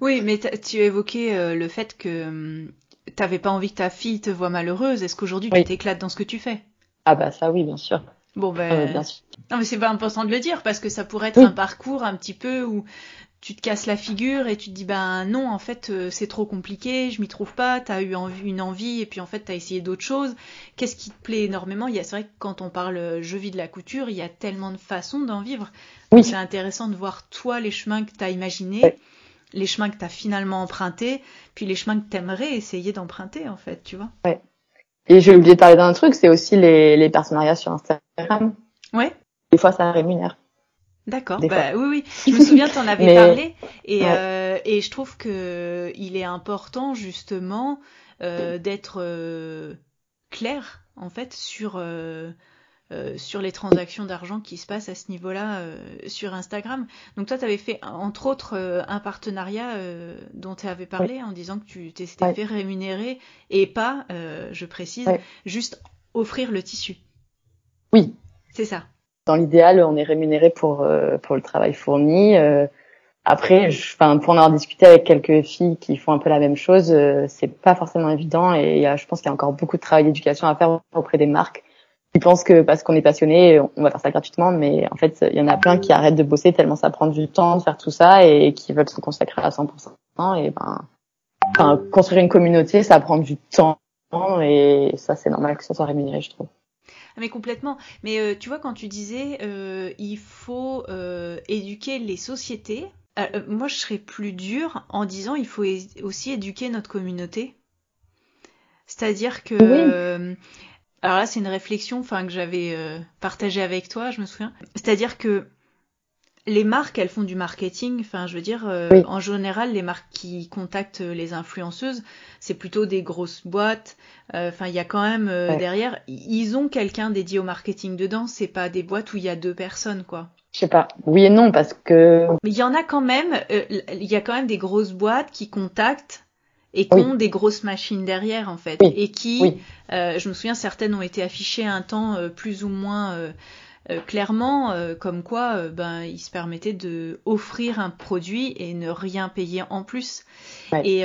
oui, mais tu évoquais euh, le fait que hum, t'avais pas envie que ta fille te voie malheureuse. Est-ce qu'aujourd'hui tu t'éclates dans ce que tu fais? Ah bah ça oui, bien sûr. Bon ben, bien sûr. non mais c'est pas important de le dire parce que ça pourrait être un parcours un petit peu où tu te casses la figure et tu te dis ben non en fait euh, c'est trop compliqué, je m'y trouve pas, t'as eu une envie et puis en fait t'as essayé d'autres choses. Qu'est-ce qui te plaît énormément? Il y a c'est vrai que quand on parle euh, je vis de la couture, il y a tellement de façons d'en vivre. Oui. C'est intéressant de voir toi les chemins que t'as imaginés, les chemins que t'as finalement empruntés, puis les chemins que t'aimerais essayer d'emprunter en fait, tu vois. Ouais. Et j'ai oublié de parler d'un truc, c'est aussi les, les partenariats sur Instagram. Ouais. Des fois ça rémunère. D'accord. Bah, oui, oui. Je me souviens, tu en avais parlé, et, euh, et je trouve que il est important justement euh, d'être euh, clair en fait sur sur les transactions d'argent qui se passent à ce niveau-là sur Instagram. Donc toi, tu avais fait entre autres un partenariat dont tu avais parlé en disant que tu t'étais fait rémunérer et pas, je précise, juste offrir le tissu. Oui. C'est ça. Dans l'idéal, on est rémunéré pour euh, pour le travail fourni. Euh, après, enfin, pour en avoir discuté avec quelques filles qui font un peu la même chose, euh, c'est pas forcément évident et y a, je pense qu'il y a encore beaucoup de travail d'éducation à faire auprès des marques. Ils pensent que parce qu'on est passionné, on va faire ça gratuitement, mais en fait, il y en a plein qui arrêtent de bosser tellement ça prend du temps de faire tout ça et qui veulent se consacrer à 100%. Et ben, construire une communauté, ça prend du temps et ça, c'est normal que ça soit rémunéré, je trouve. Ah, mais complètement. Mais euh, tu vois, quand tu disais euh, il faut euh, éduquer les sociétés, moi je serais plus dure en disant il faut aussi éduquer notre communauté. C'est-à-dire que alors là c'est une réflexion enfin que j'avais partagée avec toi, je me souviens. C'est-à-dire que les marques, elles font du marketing. Enfin, je veux dire, euh, en général, les marques qui contactent les influenceuses, c'est plutôt des grosses boîtes. Euh, enfin, il y a quand même euh, derrière, ils ont quelqu'un dédié au marketing dedans. C'est pas des boîtes où il y a deux personnes, quoi. Je sais pas. Oui et non, parce que. Mais il y en a quand même. Il y a quand même des grosses boîtes qui contactent et qui ont des grosses machines derrière, en fait, et qui, je me souviens, certaines ont été affichées un temps plus ou moins euh, clairement euh, comme quoi euh, ben il se permettait de offrir un produit et ne rien payer en plus. Et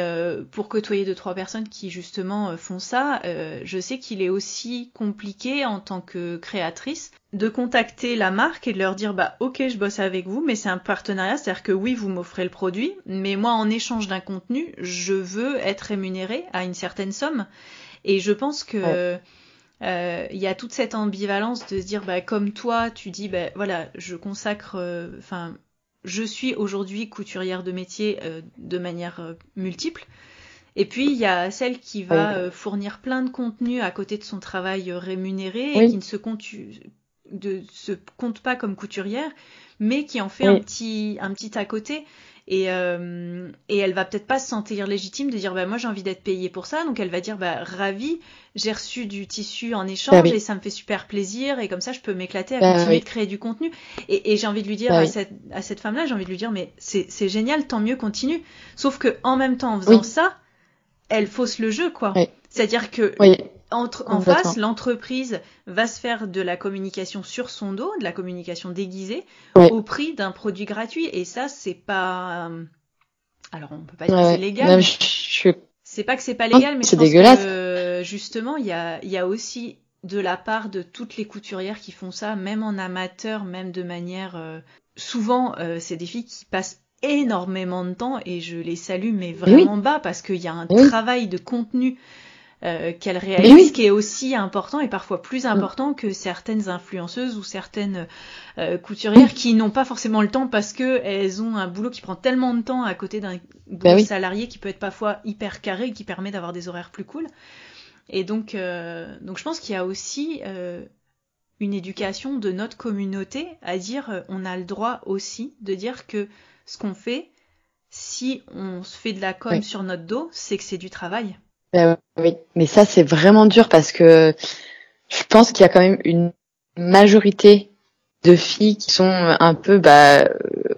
pour côtoyer deux trois personnes qui justement font ça, je sais qu'il est aussi compliqué en tant que créatrice de contacter la marque et de leur dire bah ok je bosse avec vous mais c'est un partenariat c'est à dire que oui vous m'offrez le produit mais moi en échange d'un contenu je veux être rémunéré à une certaine somme. Et je pense que euh, il y a toute cette ambivalence de se dire bah comme toi tu dis bah voilà je consacre euh, enfin je suis aujourd'hui couturière de métier euh, de manière multiple. Et puis il y a celle qui va fournir plein de contenu à côté de son travail rémunéré et qui ne se compte de se compte pas comme couturière, mais qui en fait un petit un petit à côté. Et, euh, et elle va peut-être pas se sentir légitime de dire bah moi j'ai envie d'être payée pour ça. Donc elle va dire bah ravi j'ai reçu du tissu en échange bah et ça me fait super plaisir. Et comme ça je peux m'éclater à bah continuer de créer du contenu. Et, et j'ai envie de lui dire bah à, cette, à cette femme là j'ai envie de lui dire mais c'est génial tant mieux continue. Sauf que en même temps en faisant ça elle fausse le jeu quoi. C'est à dire que entre, en face, l'entreprise va se faire de la communication sur son dos, de la communication déguisée, au prix d'un produit gratuit. Et ça, c'est pas. Euh, alors, on peut pas dire que c'est légal. C'est pas que c'est pas légal, mais je pense que justement, il y a, y a aussi de la part de toutes les couturières qui font ça, même en amateur, même de manière. Euh, souvent, euh, c'est des filles qui passent énormément de temps et je les salue, mais vraiment bas parce qu'il y a un travail de contenu euh, qu'elle réalise, qui est aussi important et parfois plus mm. important que certaines influenceuses ou certaines euh, couturières qui n'ont pas forcément le temps parce que elles ont un boulot qui prend tellement de temps à côté d'un bah salarié qui peut être parfois hyper carré et qui permet d'avoir des horaires plus cool. Et donc, euh, donc je pense qu'il y a aussi une éducation de notre communauté à dire on a le droit aussi de dire que ce qu'on fait, si on se fait de la com sur notre dos, c'est que c'est du travail. Ben oui, mais ça c'est vraiment dur parce que je pense qu'il y a quand même une majorité de filles qui sont un peu, bah, euh,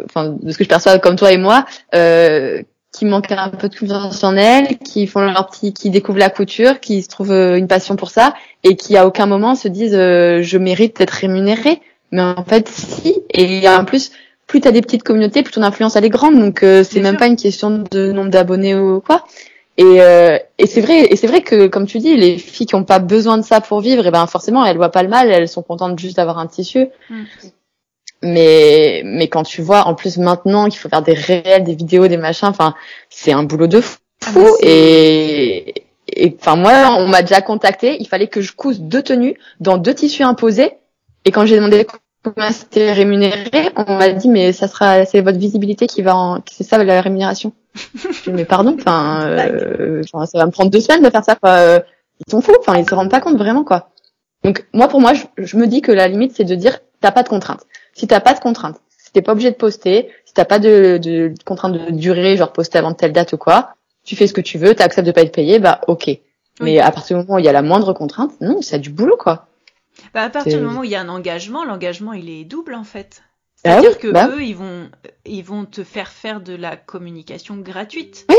enfin de ce que je perçois comme toi et moi, euh, qui manquent un peu de confiance en elles, qui font leur petit, qui découvrent la couture, qui se trouvent euh, une passion pour ça et qui à aucun moment se disent je mérite d'être rémunérée. Mais en fait si. Et en plus, plus t'as des petites communautés, plus ton influence elle est grande. Donc c'est même pas une question de nombre d'abonnés ou quoi. Et, euh, et c'est vrai, et c'est vrai que comme tu dis, les filles qui n'ont pas besoin de ça pour vivre, et eh ben forcément elles voient pas le mal, elles sont contentes juste d'avoir un tissu. Mm. Mais mais quand tu vois en plus maintenant qu'il faut faire des réels, des vidéos, des machins, enfin c'est un boulot de fou. Ah, et et enfin moi on m'a déjà contacté, il fallait que je couse deux tenues dans deux tissus imposés. Et quand j'ai demandé comment c'était rémunéré, on m'a dit mais ça sera c'est votre visibilité qui va en c'est ça la rémunération. je mais pardon, euh, enfin ça va me prendre deux semaines de faire ça quoi. Ils sont fous, enfin ils se rendent pas compte vraiment quoi. Donc moi pour moi je, me dis que la limite c'est de dire t'as pas de contrainte. Si t'as pas de contrainte, si t'es pas obligé de poster, si t'as pas de, de, contrainte de durée, genre poster avant telle date ou quoi, tu fais ce que tu veux, t'acceptes de pas être payé, bah ok. Mais à partir du moment où il y a la moindre contrainte, non, c'est du boulot quoi. Bah, à partir du moment où il y a un engagement, l'engagement il est double en fait. Ah C'est-à-dire que bah eux, ils vont, ils vont te faire faire de la communication gratuite. Oui.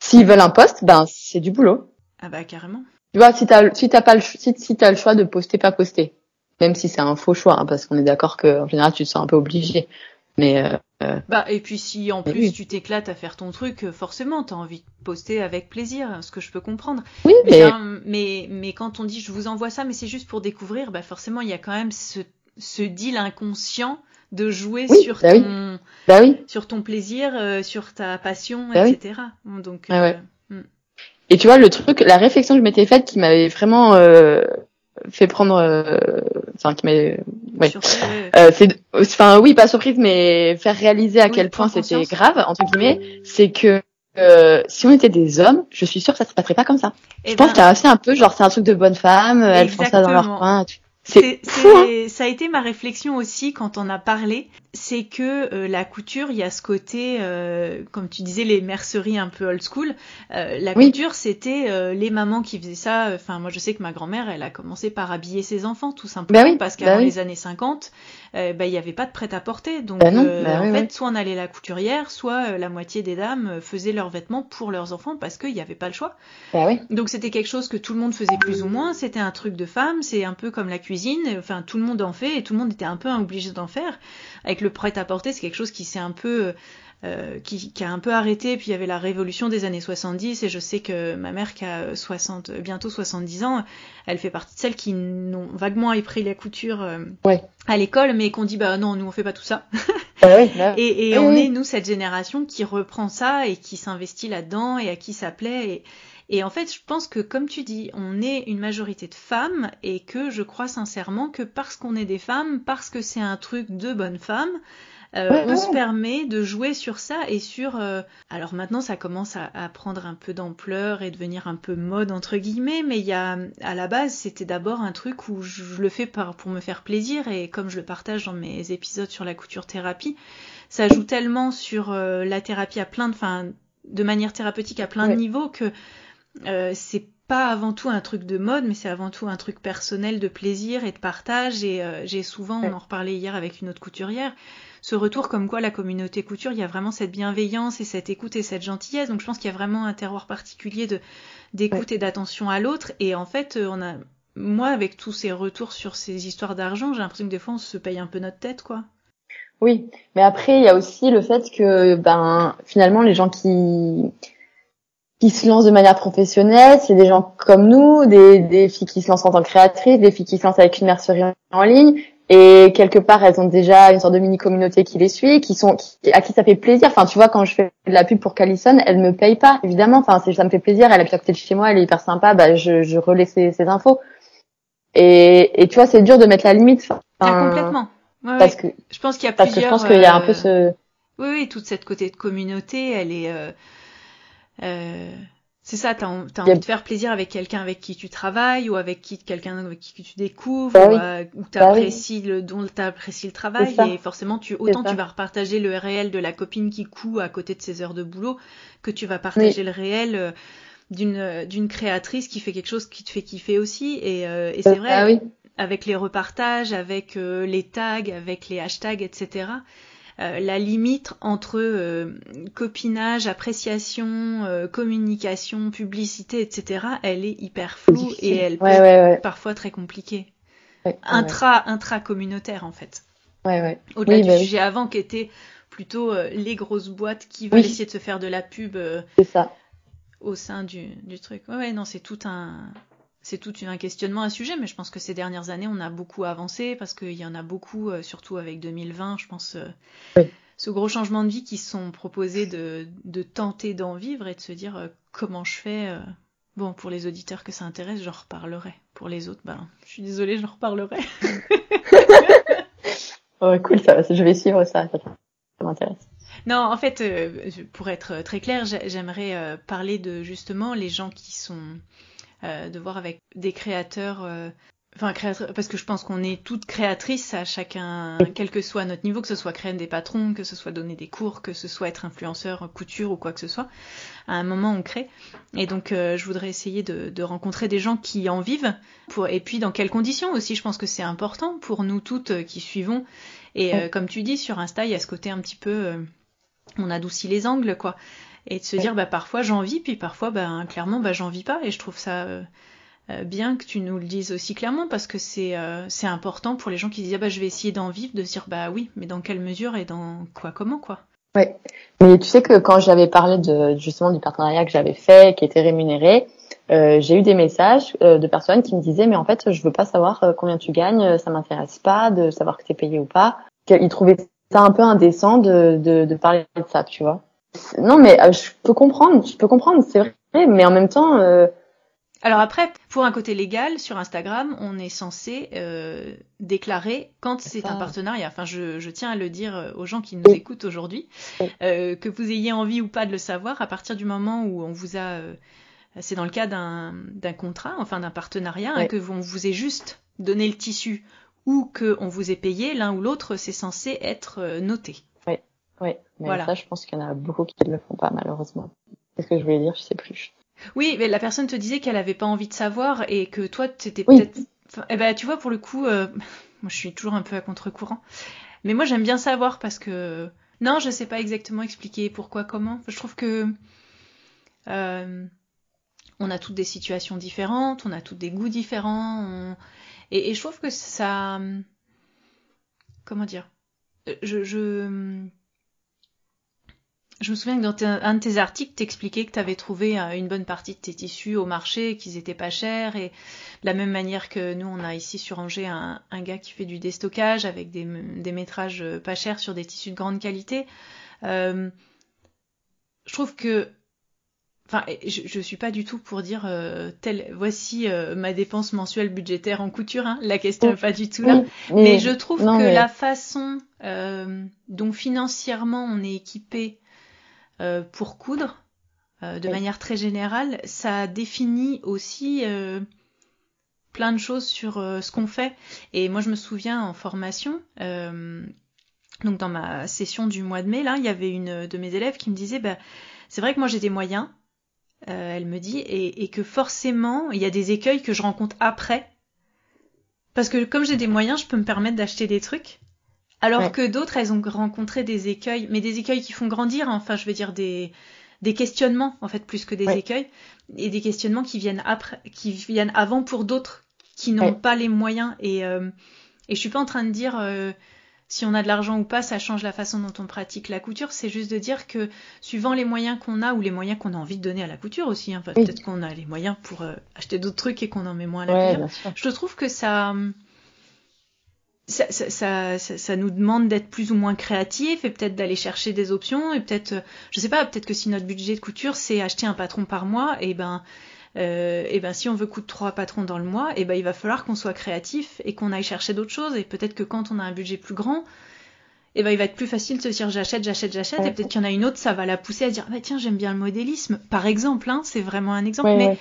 S'ils veulent un poste, ben c'est du boulot. Ah bah carrément. Tu vois, si t'as, si t'as pas le, si, si t'as le choix de poster, pas poster, même si c'est un faux choix, hein, parce qu'on est d'accord qu'en général tu te sens un peu obligé. Mais euh, euh, bah et puis si en plus tu t'éclates à faire ton truc, euh, forcément t'as envie de poster avec plaisir, ce que je peux comprendre. Oui, mais mais, mais, quand on dit je vous envoie ça, mais c'est juste pour découvrir, bah forcément il y a quand même ce, ce deal inconscient de jouer sur bah ton bah sur ton plaisir, sur ta passion, bah etc. Donc hmm. Et tu vois le truc, la réflexion que je m'étais faite qui m'avait vraiment fait prendre euh, enfin qui m'a ouais. Euh, c'est enfin oui pas surprise mais faire réaliser à quel point c'était grave entre guillemets c'est que euh, si on était des hommes, je suis sûre que ça se passerait pas comme ça. Et je pense ben, qu'il y a assez un peu genre c'est un truc de bonne femme, elles font ça dans leur coin. C'est hein. ça a été ma réflexion aussi quand on a parlé, c'est que euh, la couture, il y a ce côté, euh, comme tu disais, les merceries un peu old school. Euh, la couture, c'était les mamans qui faisaient ça. Enfin, moi, je sais que ma grand-mère, elle a commencé par habiller ses enfants, tout simplement, bah parce qu'avant bah les années 50, bah, il n'y avait pas de prêt-à-porter. Donc, bah en fait, soit on allait la couturière, soit la moitié des dames faisaient leurs vêtements pour leurs enfants parce qu'il n'y avait pas le choix. Donc, c'était quelque chose que tout le monde faisait plus ou moins. C'était un truc de femme. C'est un peu comme la cuisine. Enfin, tout le monde en fait et tout le monde était un peu obligé d'en faire. Avec le prêt-à-porter, c'est quelque chose qui s'est un peu euh, qui, qui, a un peu arrêté, puis il y avait la révolution des années 70, et je sais que ma mère qui a 60, bientôt 70 ans, elle fait partie de celles qui n'ont vaguement appris la couture euh, à l'école, mais qu'on dit bah non, nous on fait pas tout ça. Ah et, et on est nous cette génération qui reprend ça et qui s'investit là-dedans et à qui ça plaît. Et, et en fait, je pense que comme tu dis, on est une majorité de femmes et que je crois sincèrement que parce qu'on est des femmes, parce que c'est un truc de bonne femme, euh, on se permet de jouer sur ça et sur. Euh, alors maintenant, ça commence à, à prendre un peu d'ampleur et devenir un peu mode entre guillemets, mais il y a à la base, c'était d'abord un truc où je, le fais par, pour me faire plaisir et comme je le partage dans mes épisodes sur la couture thérapie, ça joue tellement sur euh, la thérapie à plein de, enfin, de manière thérapeutique à plein de niveaux que euh, c'est pas avant tout un truc de mode, mais c'est avant tout un truc personnel de plaisir et de partage. Et euh, j'ai souvent, on en reparlait hier avec une autre couturière, ce retour comme quoi la communauté couture, il y a vraiment cette bienveillance et cette écoute et cette gentillesse. Donc je pense qu'il y a vraiment un terroir particulier de d'écoute et d'attention à l'autre. Et en fait, euh, on a, moi, avec tous ces retours sur ces histoires d'argent, j'ai l'impression que des fois on se paye un peu notre tête, quoi. Oui, mais après il y a aussi le fait que ben finalement les gens qui qui se lancent de manière professionnelle, c'est des gens comme nous, des, des filles qui se lancent en tant que créatrices, des filles qui se lancent avec une mercerie en ligne, et quelque part elles ont déjà une sorte de mini communauté qui les suit, qui sont à qui ça fait plaisir. Enfin, tu vois, quand je fais de la pub pour Callison, elle me paye pas, évidemment. Enfin, ça me fait plaisir. Elle habite à côté de chez moi, elle est hyper sympa. Bah, je, je relais ses, infos. Et, et tu vois, c'est dur de mettre la limite. Ah, complètement. Ouais, parce que je pense qu'il y a parce plusieurs. Que je pense qu'il y a un peu ce. Oui, oui, toute cette côté de communauté, elle est. Euh euh, c'est ça, t'as as envie de faire plaisir avec quelqu'un avec qui tu travailles ou avec qui quelqu'un avec qui tu découvres bah ou, euh, ou t'apprécies bah le dont t'apprécies le travail et forcément tu autant tu vas repartager le réel de la copine qui coud à côté de ses heures de boulot que tu vas partager le réel euh, d'une d'une créatrice qui fait quelque chose qui te fait kiffer aussi. Et, euh, et c'est bah vrai avec les repartages avec les tags avec les hashtags etc euh, la limite entre euh, copinage, appréciation, euh, communication, publicité, etc., elle est hyper floue et elle peut être parfois très compliquée. intra, intra-communautaire, en fait. Au-delà du bah sujet avant qui était plutôt les grosses boîtes qui veulent essayer de se faire de la pub ça. au sein du, du truc. Ouais, non, c'est tout un, c'est tout un questionnement, un sujet, mais je pense que ces dernières années, on a beaucoup avancé parce qu'il y en a beaucoup, euh, surtout avec 2020, je pense, euh, ce gros changement de vie qui sont proposés de, de tenter d'en vivre et de se dire euh, comment je fais. Bon, pour les auditeurs que ça intéresse, j'en reparlerai. Pour les autres, ben, je suis désolée, j'en reparlerai. oh, cool, ça, je vais suivre ça, ça, ça m'intéresse. Non, en fait, pour être très clair, j'aimerais parler de justement les gens qui sont de voir avec des créateurs euh, enfin parce que je pense qu'on est toutes créatrices à chacun quel que soit notre niveau que ce soit créer des patrons que ce soit donner des cours que ce soit être influenceur couture ou quoi que ce soit. À un moment on crée. Et donc euh, je voudrais essayer de, de, rencontrer des gens qui en vivent pour et puis dans quelles conditions aussi je pense que c'est important pour nous toutes qui suivons. Et comme tu dis sur Insta il y a ce côté un petit peu on adoucit les angles quoi et de se dire bah parfois j'en vis puis parfois bah clairement bah j'en vis pas. Et je trouve ça euh, euh, bien que tu nous le dises aussi clairement parce que c'est euh, c'est important pour les gens qui disent ah, bah je vais essayer d'en vivre de se dire bah oui mais dans quelle mesure et dans quoi comment quoi. Ouais. Mais tu sais que quand j'avais parlé de justement du partenariat que j'avais fait qui était rémunéré euh, j'ai eu des messages de personnes qui me disaient mais en fait je veux pas savoir combien tu gagnes ça m'intéresse pas de savoir que tu es payé ou pas. Ils trouvaient ça un peu indécent de, de, de parler de ça tu vois non, mais euh, je peux comprendre, je peux comprendre, c'est vrai, mais en même temps. Euh... Alors après, pour un côté légal, sur Instagram, on est censé euh, déclarer quand c'est un partenariat. Enfin, je, je, tiens à le dire aux gens qui nous écoutent aujourd'hui, euh, que vous ayez envie ou pas de le savoir, à partir du moment où on vous a, c'est dans le cas d'un contrat, enfin d'un partenariat, hein, que on vous ait juste donné le tissu ou que on vous ait payé, l'un ou l'autre, c'est censé être noté. Oui, mais voilà. ça, je pense qu'il y en a beaucoup qui ne le font pas, malheureusement. Qu'est-ce que je voulais dire Je sais plus. Oui, mais la personne te disait qu'elle avait pas envie de savoir et que toi, t'étais peut-être. Eh ben, tu vois, pour le coup, euh, moi, je suis toujours un peu à contre-courant. Mais moi, j'aime bien savoir parce que non, je sais pas exactement expliquer pourquoi, comment. Je trouve que euh, on a toutes des situations différentes, on a toutes des goûts différents, et, et, je trouve que ça, comment dire, je, je je me souviens que dans un de tes articles, t'expliquais que tu avais trouvé euh, une bonne partie de tes tissus au marché, qu'ils étaient pas chers, et de la même manière que nous, on a ici sur Angers un, gars qui fait du déstockage avec des, métrages euh, pas chers sur des tissus de grande qualité. Euh, je trouve que, Enfin, je, je suis pas du tout pour dire euh, tel, voici euh, ma dépense mensuelle budgétaire en couture. Hein. La question n'est pas du tout là. mais, je trouve que la façon dont financièrement on est équipé pour coudre, de manière très générale, ça définit aussi plein de choses sur ce qu'on fait. Et moi, je me souviens en formation. donc dans ma session du mois de mai, là, il y avait une de mes élèves qui me disait, bah, c'est vrai que moi j'ai des moyens, euh, elle me dit, et, que forcément, il y a des écueils que je rencontre après. Parce que comme j'ai des moyens, je peux me permettre d'acheter des trucs. Alors que d'autres, elles ont rencontré des écueils, mais des écueils qui font grandir, hein. enfin, je veux dire des, des questionnements, en fait, plus que des écueils, et des questionnements qui viennent après, qui viennent avant pour d'autres qui n'ont pas les moyens. Et, euh, et je suis pas en train de dire, euh, si on a de l'argent ou pas, ça change la façon dont on pratique la couture. C'est juste de dire que suivant les moyens qu'on a ou les moyens qu'on a envie de donner à la couture aussi, hein, peut-être qu'on a les moyens pour euh, acheter d'autres trucs et qu'on en met moins à la couture. Je trouve que ça ça, ça, ça, ça, nous demande d'être plus ou moins créatif et peut-être d'aller chercher des options et peut-être, je sais pas, peut-être que si notre budget de couture c'est acheter un patron par mois, et ben euh, et ben si on veut coûter trois patrons dans le mois, et ben il va falloir qu'on soit créatif et qu'on aille chercher d'autres choses. Et peut-être que quand on a un budget plus grand, et ben il va être plus facile de se dire j'achète, j'achète, j'achète. Et peut-être qu'il y en a une autre, ça va la pousser à dire bah tiens j'aime bien le modélisme, par exemple. Hein, c'est vraiment un exemple, mais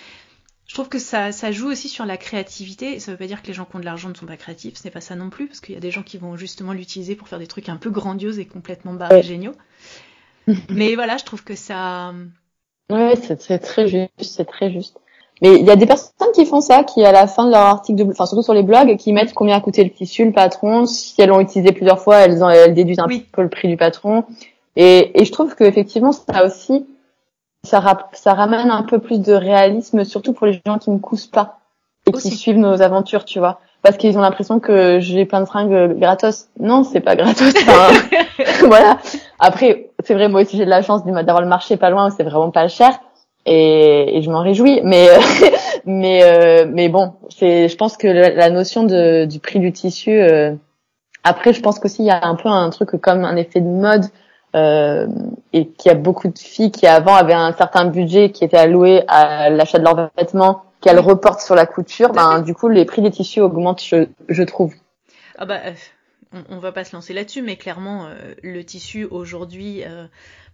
je trouve que ça, ça joue aussi sur la créativité. Ça veut pas dire que les gens qui ont de l'argent ne sont pas créatifs, ce n'est pas ça non plus, parce qu'il y a des gens qui vont justement l'utiliser pour faire des trucs un peu grandioses et complètement barrés géniaux. mais voilà, je trouve que ça. Ouais, c'est très juste, c'est très juste. Mais il y a des personnes qui font ça, qui à la fin de leur article, de, enfin surtout sur les blogs, qui mettent combien a coûté le tissu, le patron. Si elles l'ont utilisé plusieurs fois, elles, elles déduisent un peu le prix du patron. Et, et je trouve que effectivement, ça aussi, ça, ça ramène un peu plus de réalisme, surtout pour les gens qui ne cousent pas et qui suivent nos aventures, tu vois. Parce qu'ils ont l'impression que j'ai plein de fringues gratos. Non, c'est pas gratos. voilà. Après, c'est vrai, moi aussi j'ai de la chance d'avoir le marché pas loin où c'est vraiment pas cher et, et je m'en réjouis. Mais mais euh, mais bon, c'est je pense que la, notion de, du prix du tissu. Euh, après, je pense qu'aussi il y a un peu un truc comme un effet de mode. Euh, et qu'il y a beaucoup de filles qui avant avaient un certain budget qui était alloué à l'achat de leurs vêtements qu'elles reportent sur la couture, ben du coup les prix des tissus augmentent, je, je trouve. Ah bah on, on va pas se lancer là-dessus, mais clairement le tissu aujourd'hui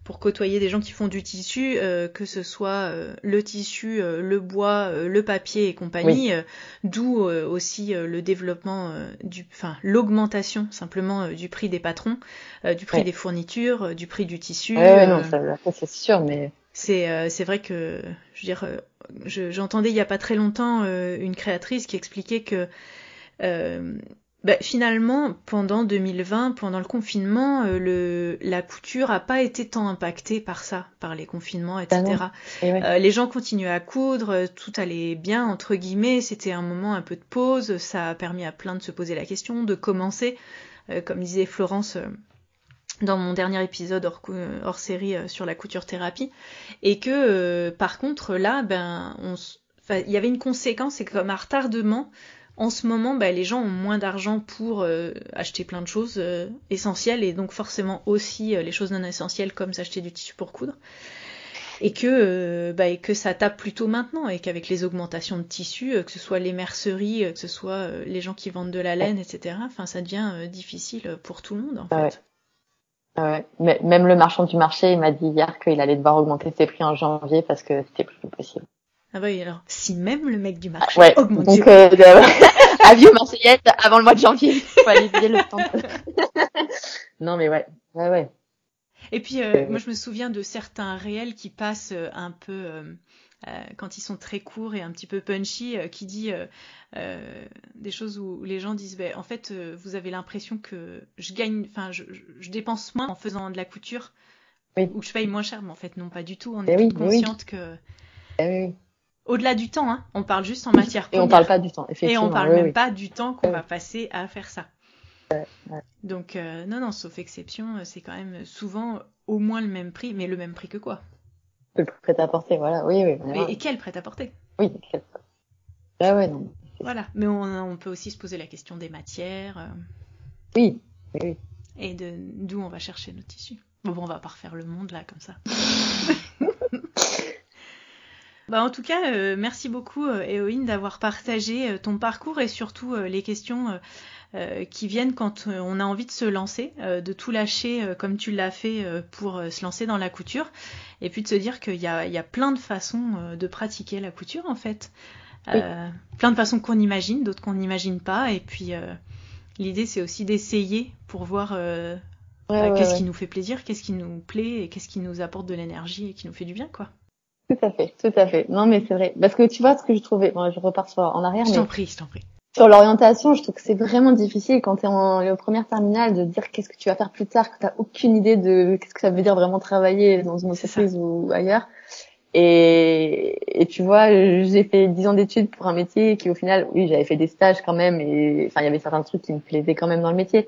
pour côtoyer des gens qui font du tissu, euh, que ce soit euh, le tissu, euh, le bois, le papier et compagnie, d'où aussi le développement du, enfin l'augmentation simplement du prix des patrons, du prix des fournitures, du prix du tissu. Ouais, non, ça, c'est sûr, mais c'est c'est vrai que je veux dire, j'entendais il y a pas très longtemps une créatrice qui expliquait que bah, finalement, pendant 2020, pendant le confinement, euh, le, la couture a pas été tant impactée par ça, par les confinements, etc. Eh euh, les gens continuaient à coudre, tout allait bien, entre guillemets, c'était un moment un peu de pause, ça a permis à plein de se poser la question, de commencer, euh, comme disait Florence dans mon dernier épisode hors, hors série sur la couture thérapie, et que par contre là, ben, on, il y avait une conséquence, c'est comme un retardement, en ce moment, bah, les gens ont moins d'argent pour euh, acheter plein de choses euh, essentielles et donc forcément aussi euh, les choses non essentielles comme s'acheter du tissu pour coudre. Et que, bah, et que ça tape plutôt maintenant et qu'avec les augmentations de tissu, que ce soit les merceries, que ce soit les gens qui vendent de la laine, etc., enfin, ça devient difficile pour tout le monde en fait. Ouais. Mais même le marchand du marché, il m'a dit hier qu'il allait devoir augmenter ses prix en janvier parce que c'était plus possible. Ah bah oui, alors, si même le mec du marché ouais, augmente donc, euh, avis aux Marseillaises avant le mois de janvier. Faut aller le temps. non mais ouais, ouais, ouais. Et puis, euh, moi je me souviens de certains réels qui passent euh, un peu, euh, euh, quand ils sont très courts et un petit peu punchy, qui dit des choses où, les gens disent, bah, en fait, vous avez l'impression que je gagne, enfin, je, je, dépense moins en faisant de la couture. Oui. Ou que je paye moins cher, mais en fait, non, pas du tout. On eh est oui, consciente oui. que... Eh oui au-delà du temps, hein, on parle juste en matière première. Et on parle pas du temps, effectivement. Et on parle même pas du temps qu'on va passer à faire ça. Donc euh, non, non, sauf exception, euh, c'est quand même souvent au moins le même prix, mais le même prix que quoi? Le prêt à porter, voilà, oui, oui. Et, quel prêt à porter Oui, quel Ah ouais, non. Voilà, mais on, peut aussi se poser la question des matières. Euh, oui, oui, Et de d'où on va chercher nos tissus. Bon, bon, on va pas refaire le monde là comme ça. Bah en tout cas, euh, merci beaucoup euh, Eoine d'avoir partagé euh, ton parcours et surtout les questions qui viennent quand on a envie de se lancer, de tout lâcher comme tu l'as fait pour se lancer dans la couture, et puis de se dire qu'il y a, y a, plein de façons de pratiquer la couture en fait. plein de façons qu'on imagine, d'autres qu'on n'imagine pas, et puis l'idée c'est aussi d'essayer pour voir bah, qu'est-ce qui nous fait plaisir, qu'est-ce qui nous plaît et qu'est-ce qui nous apporte de l'énergie et qui nous fait du bien quoi. Tout à fait, tout à fait. Non, mais c'est vrai. Parce que tu vois ce que je trouvais. Bon, je repars sur, en arrière. Je t'en prie, je t'en prie. Sur l'orientation, je trouve que c'est vraiment difficile quand tu es en, première terminale de dire qu'est-ce que tu vas faire plus tard, que tu aucune idée de qu'est-ce que ça veut dire vraiment travailler dans une entreprise ou ailleurs. Et, et tu vois, j'ai fait dix ans d'études pour un métier qui au final, oui, j'avais fait des stages quand même et enfin il y avait certains trucs qui me plaisaient quand même dans le métier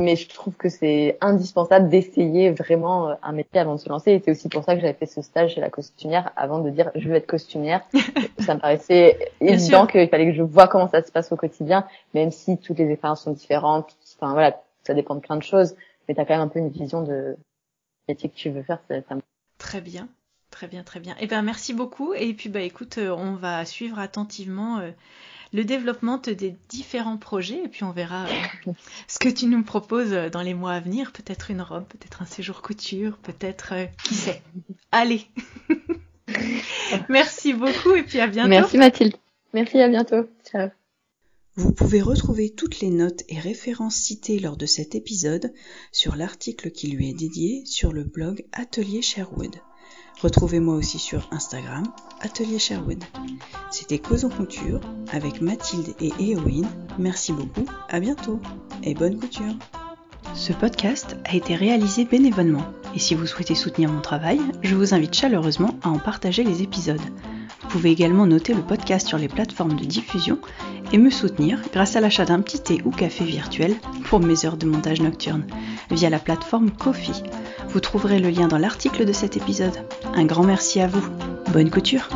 mais je trouve que c'est indispensable d'essayer vraiment euh, un métier avant de se lancer. Et c'est aussi pour ça que j'avais fait ce stage chez la costumière avant de dire je veux être costumière. ça me paraissait évident qu'il fallait que je vois comment ça se passe au quotidien, même si toutes les expériences sont différentes. Enfin voilà, ça dépend de plein de choses, mais tu as quand même un peu une vision de métier que tu veux faire. Ça, Très bien. Très bien, très bien. Eh ben merci beaucoup. Et puis bah écoute, euh, on va suivre attentivement euh, le développement des différents projets et puis on verra euh, ce que tu nous proposes euh, dans les mois à venir. Peut-être une robe, peut-être un séjour couture, peut-être euh, qui sait. Allez. Merci beaucoup et puis à bientôt. Merci Mathilde. Merci, à bientôt. Ciao. Vous pouvez retrouver toutes les notes et références citées lors de cet épisode sur l'article qui lui est dédié sur le blog Atelier Sherwood. Retrouvez-moi aussi sur Instagram, Atelier Sherwood. C'était Cause couture avec Mathilde et Eowyn. Merci beaucoup, à bientôt et bonne couture. Ce podcast a été réalisé bénévolement et si vous souhaitez soutenir mon travail, je vous invite chaleureusement à en partager les épisodes. Vous pouvez également noter le podcast sur les plateformes de diffusion et me soutenir grâce à l'achat d'un petit thé ou café virtuel pour mes heures de montage nocturne via la plateforme Kofi. Vous trouverez le lien dans l'article de cet épisode. Un grand merci à vous. Bonne couture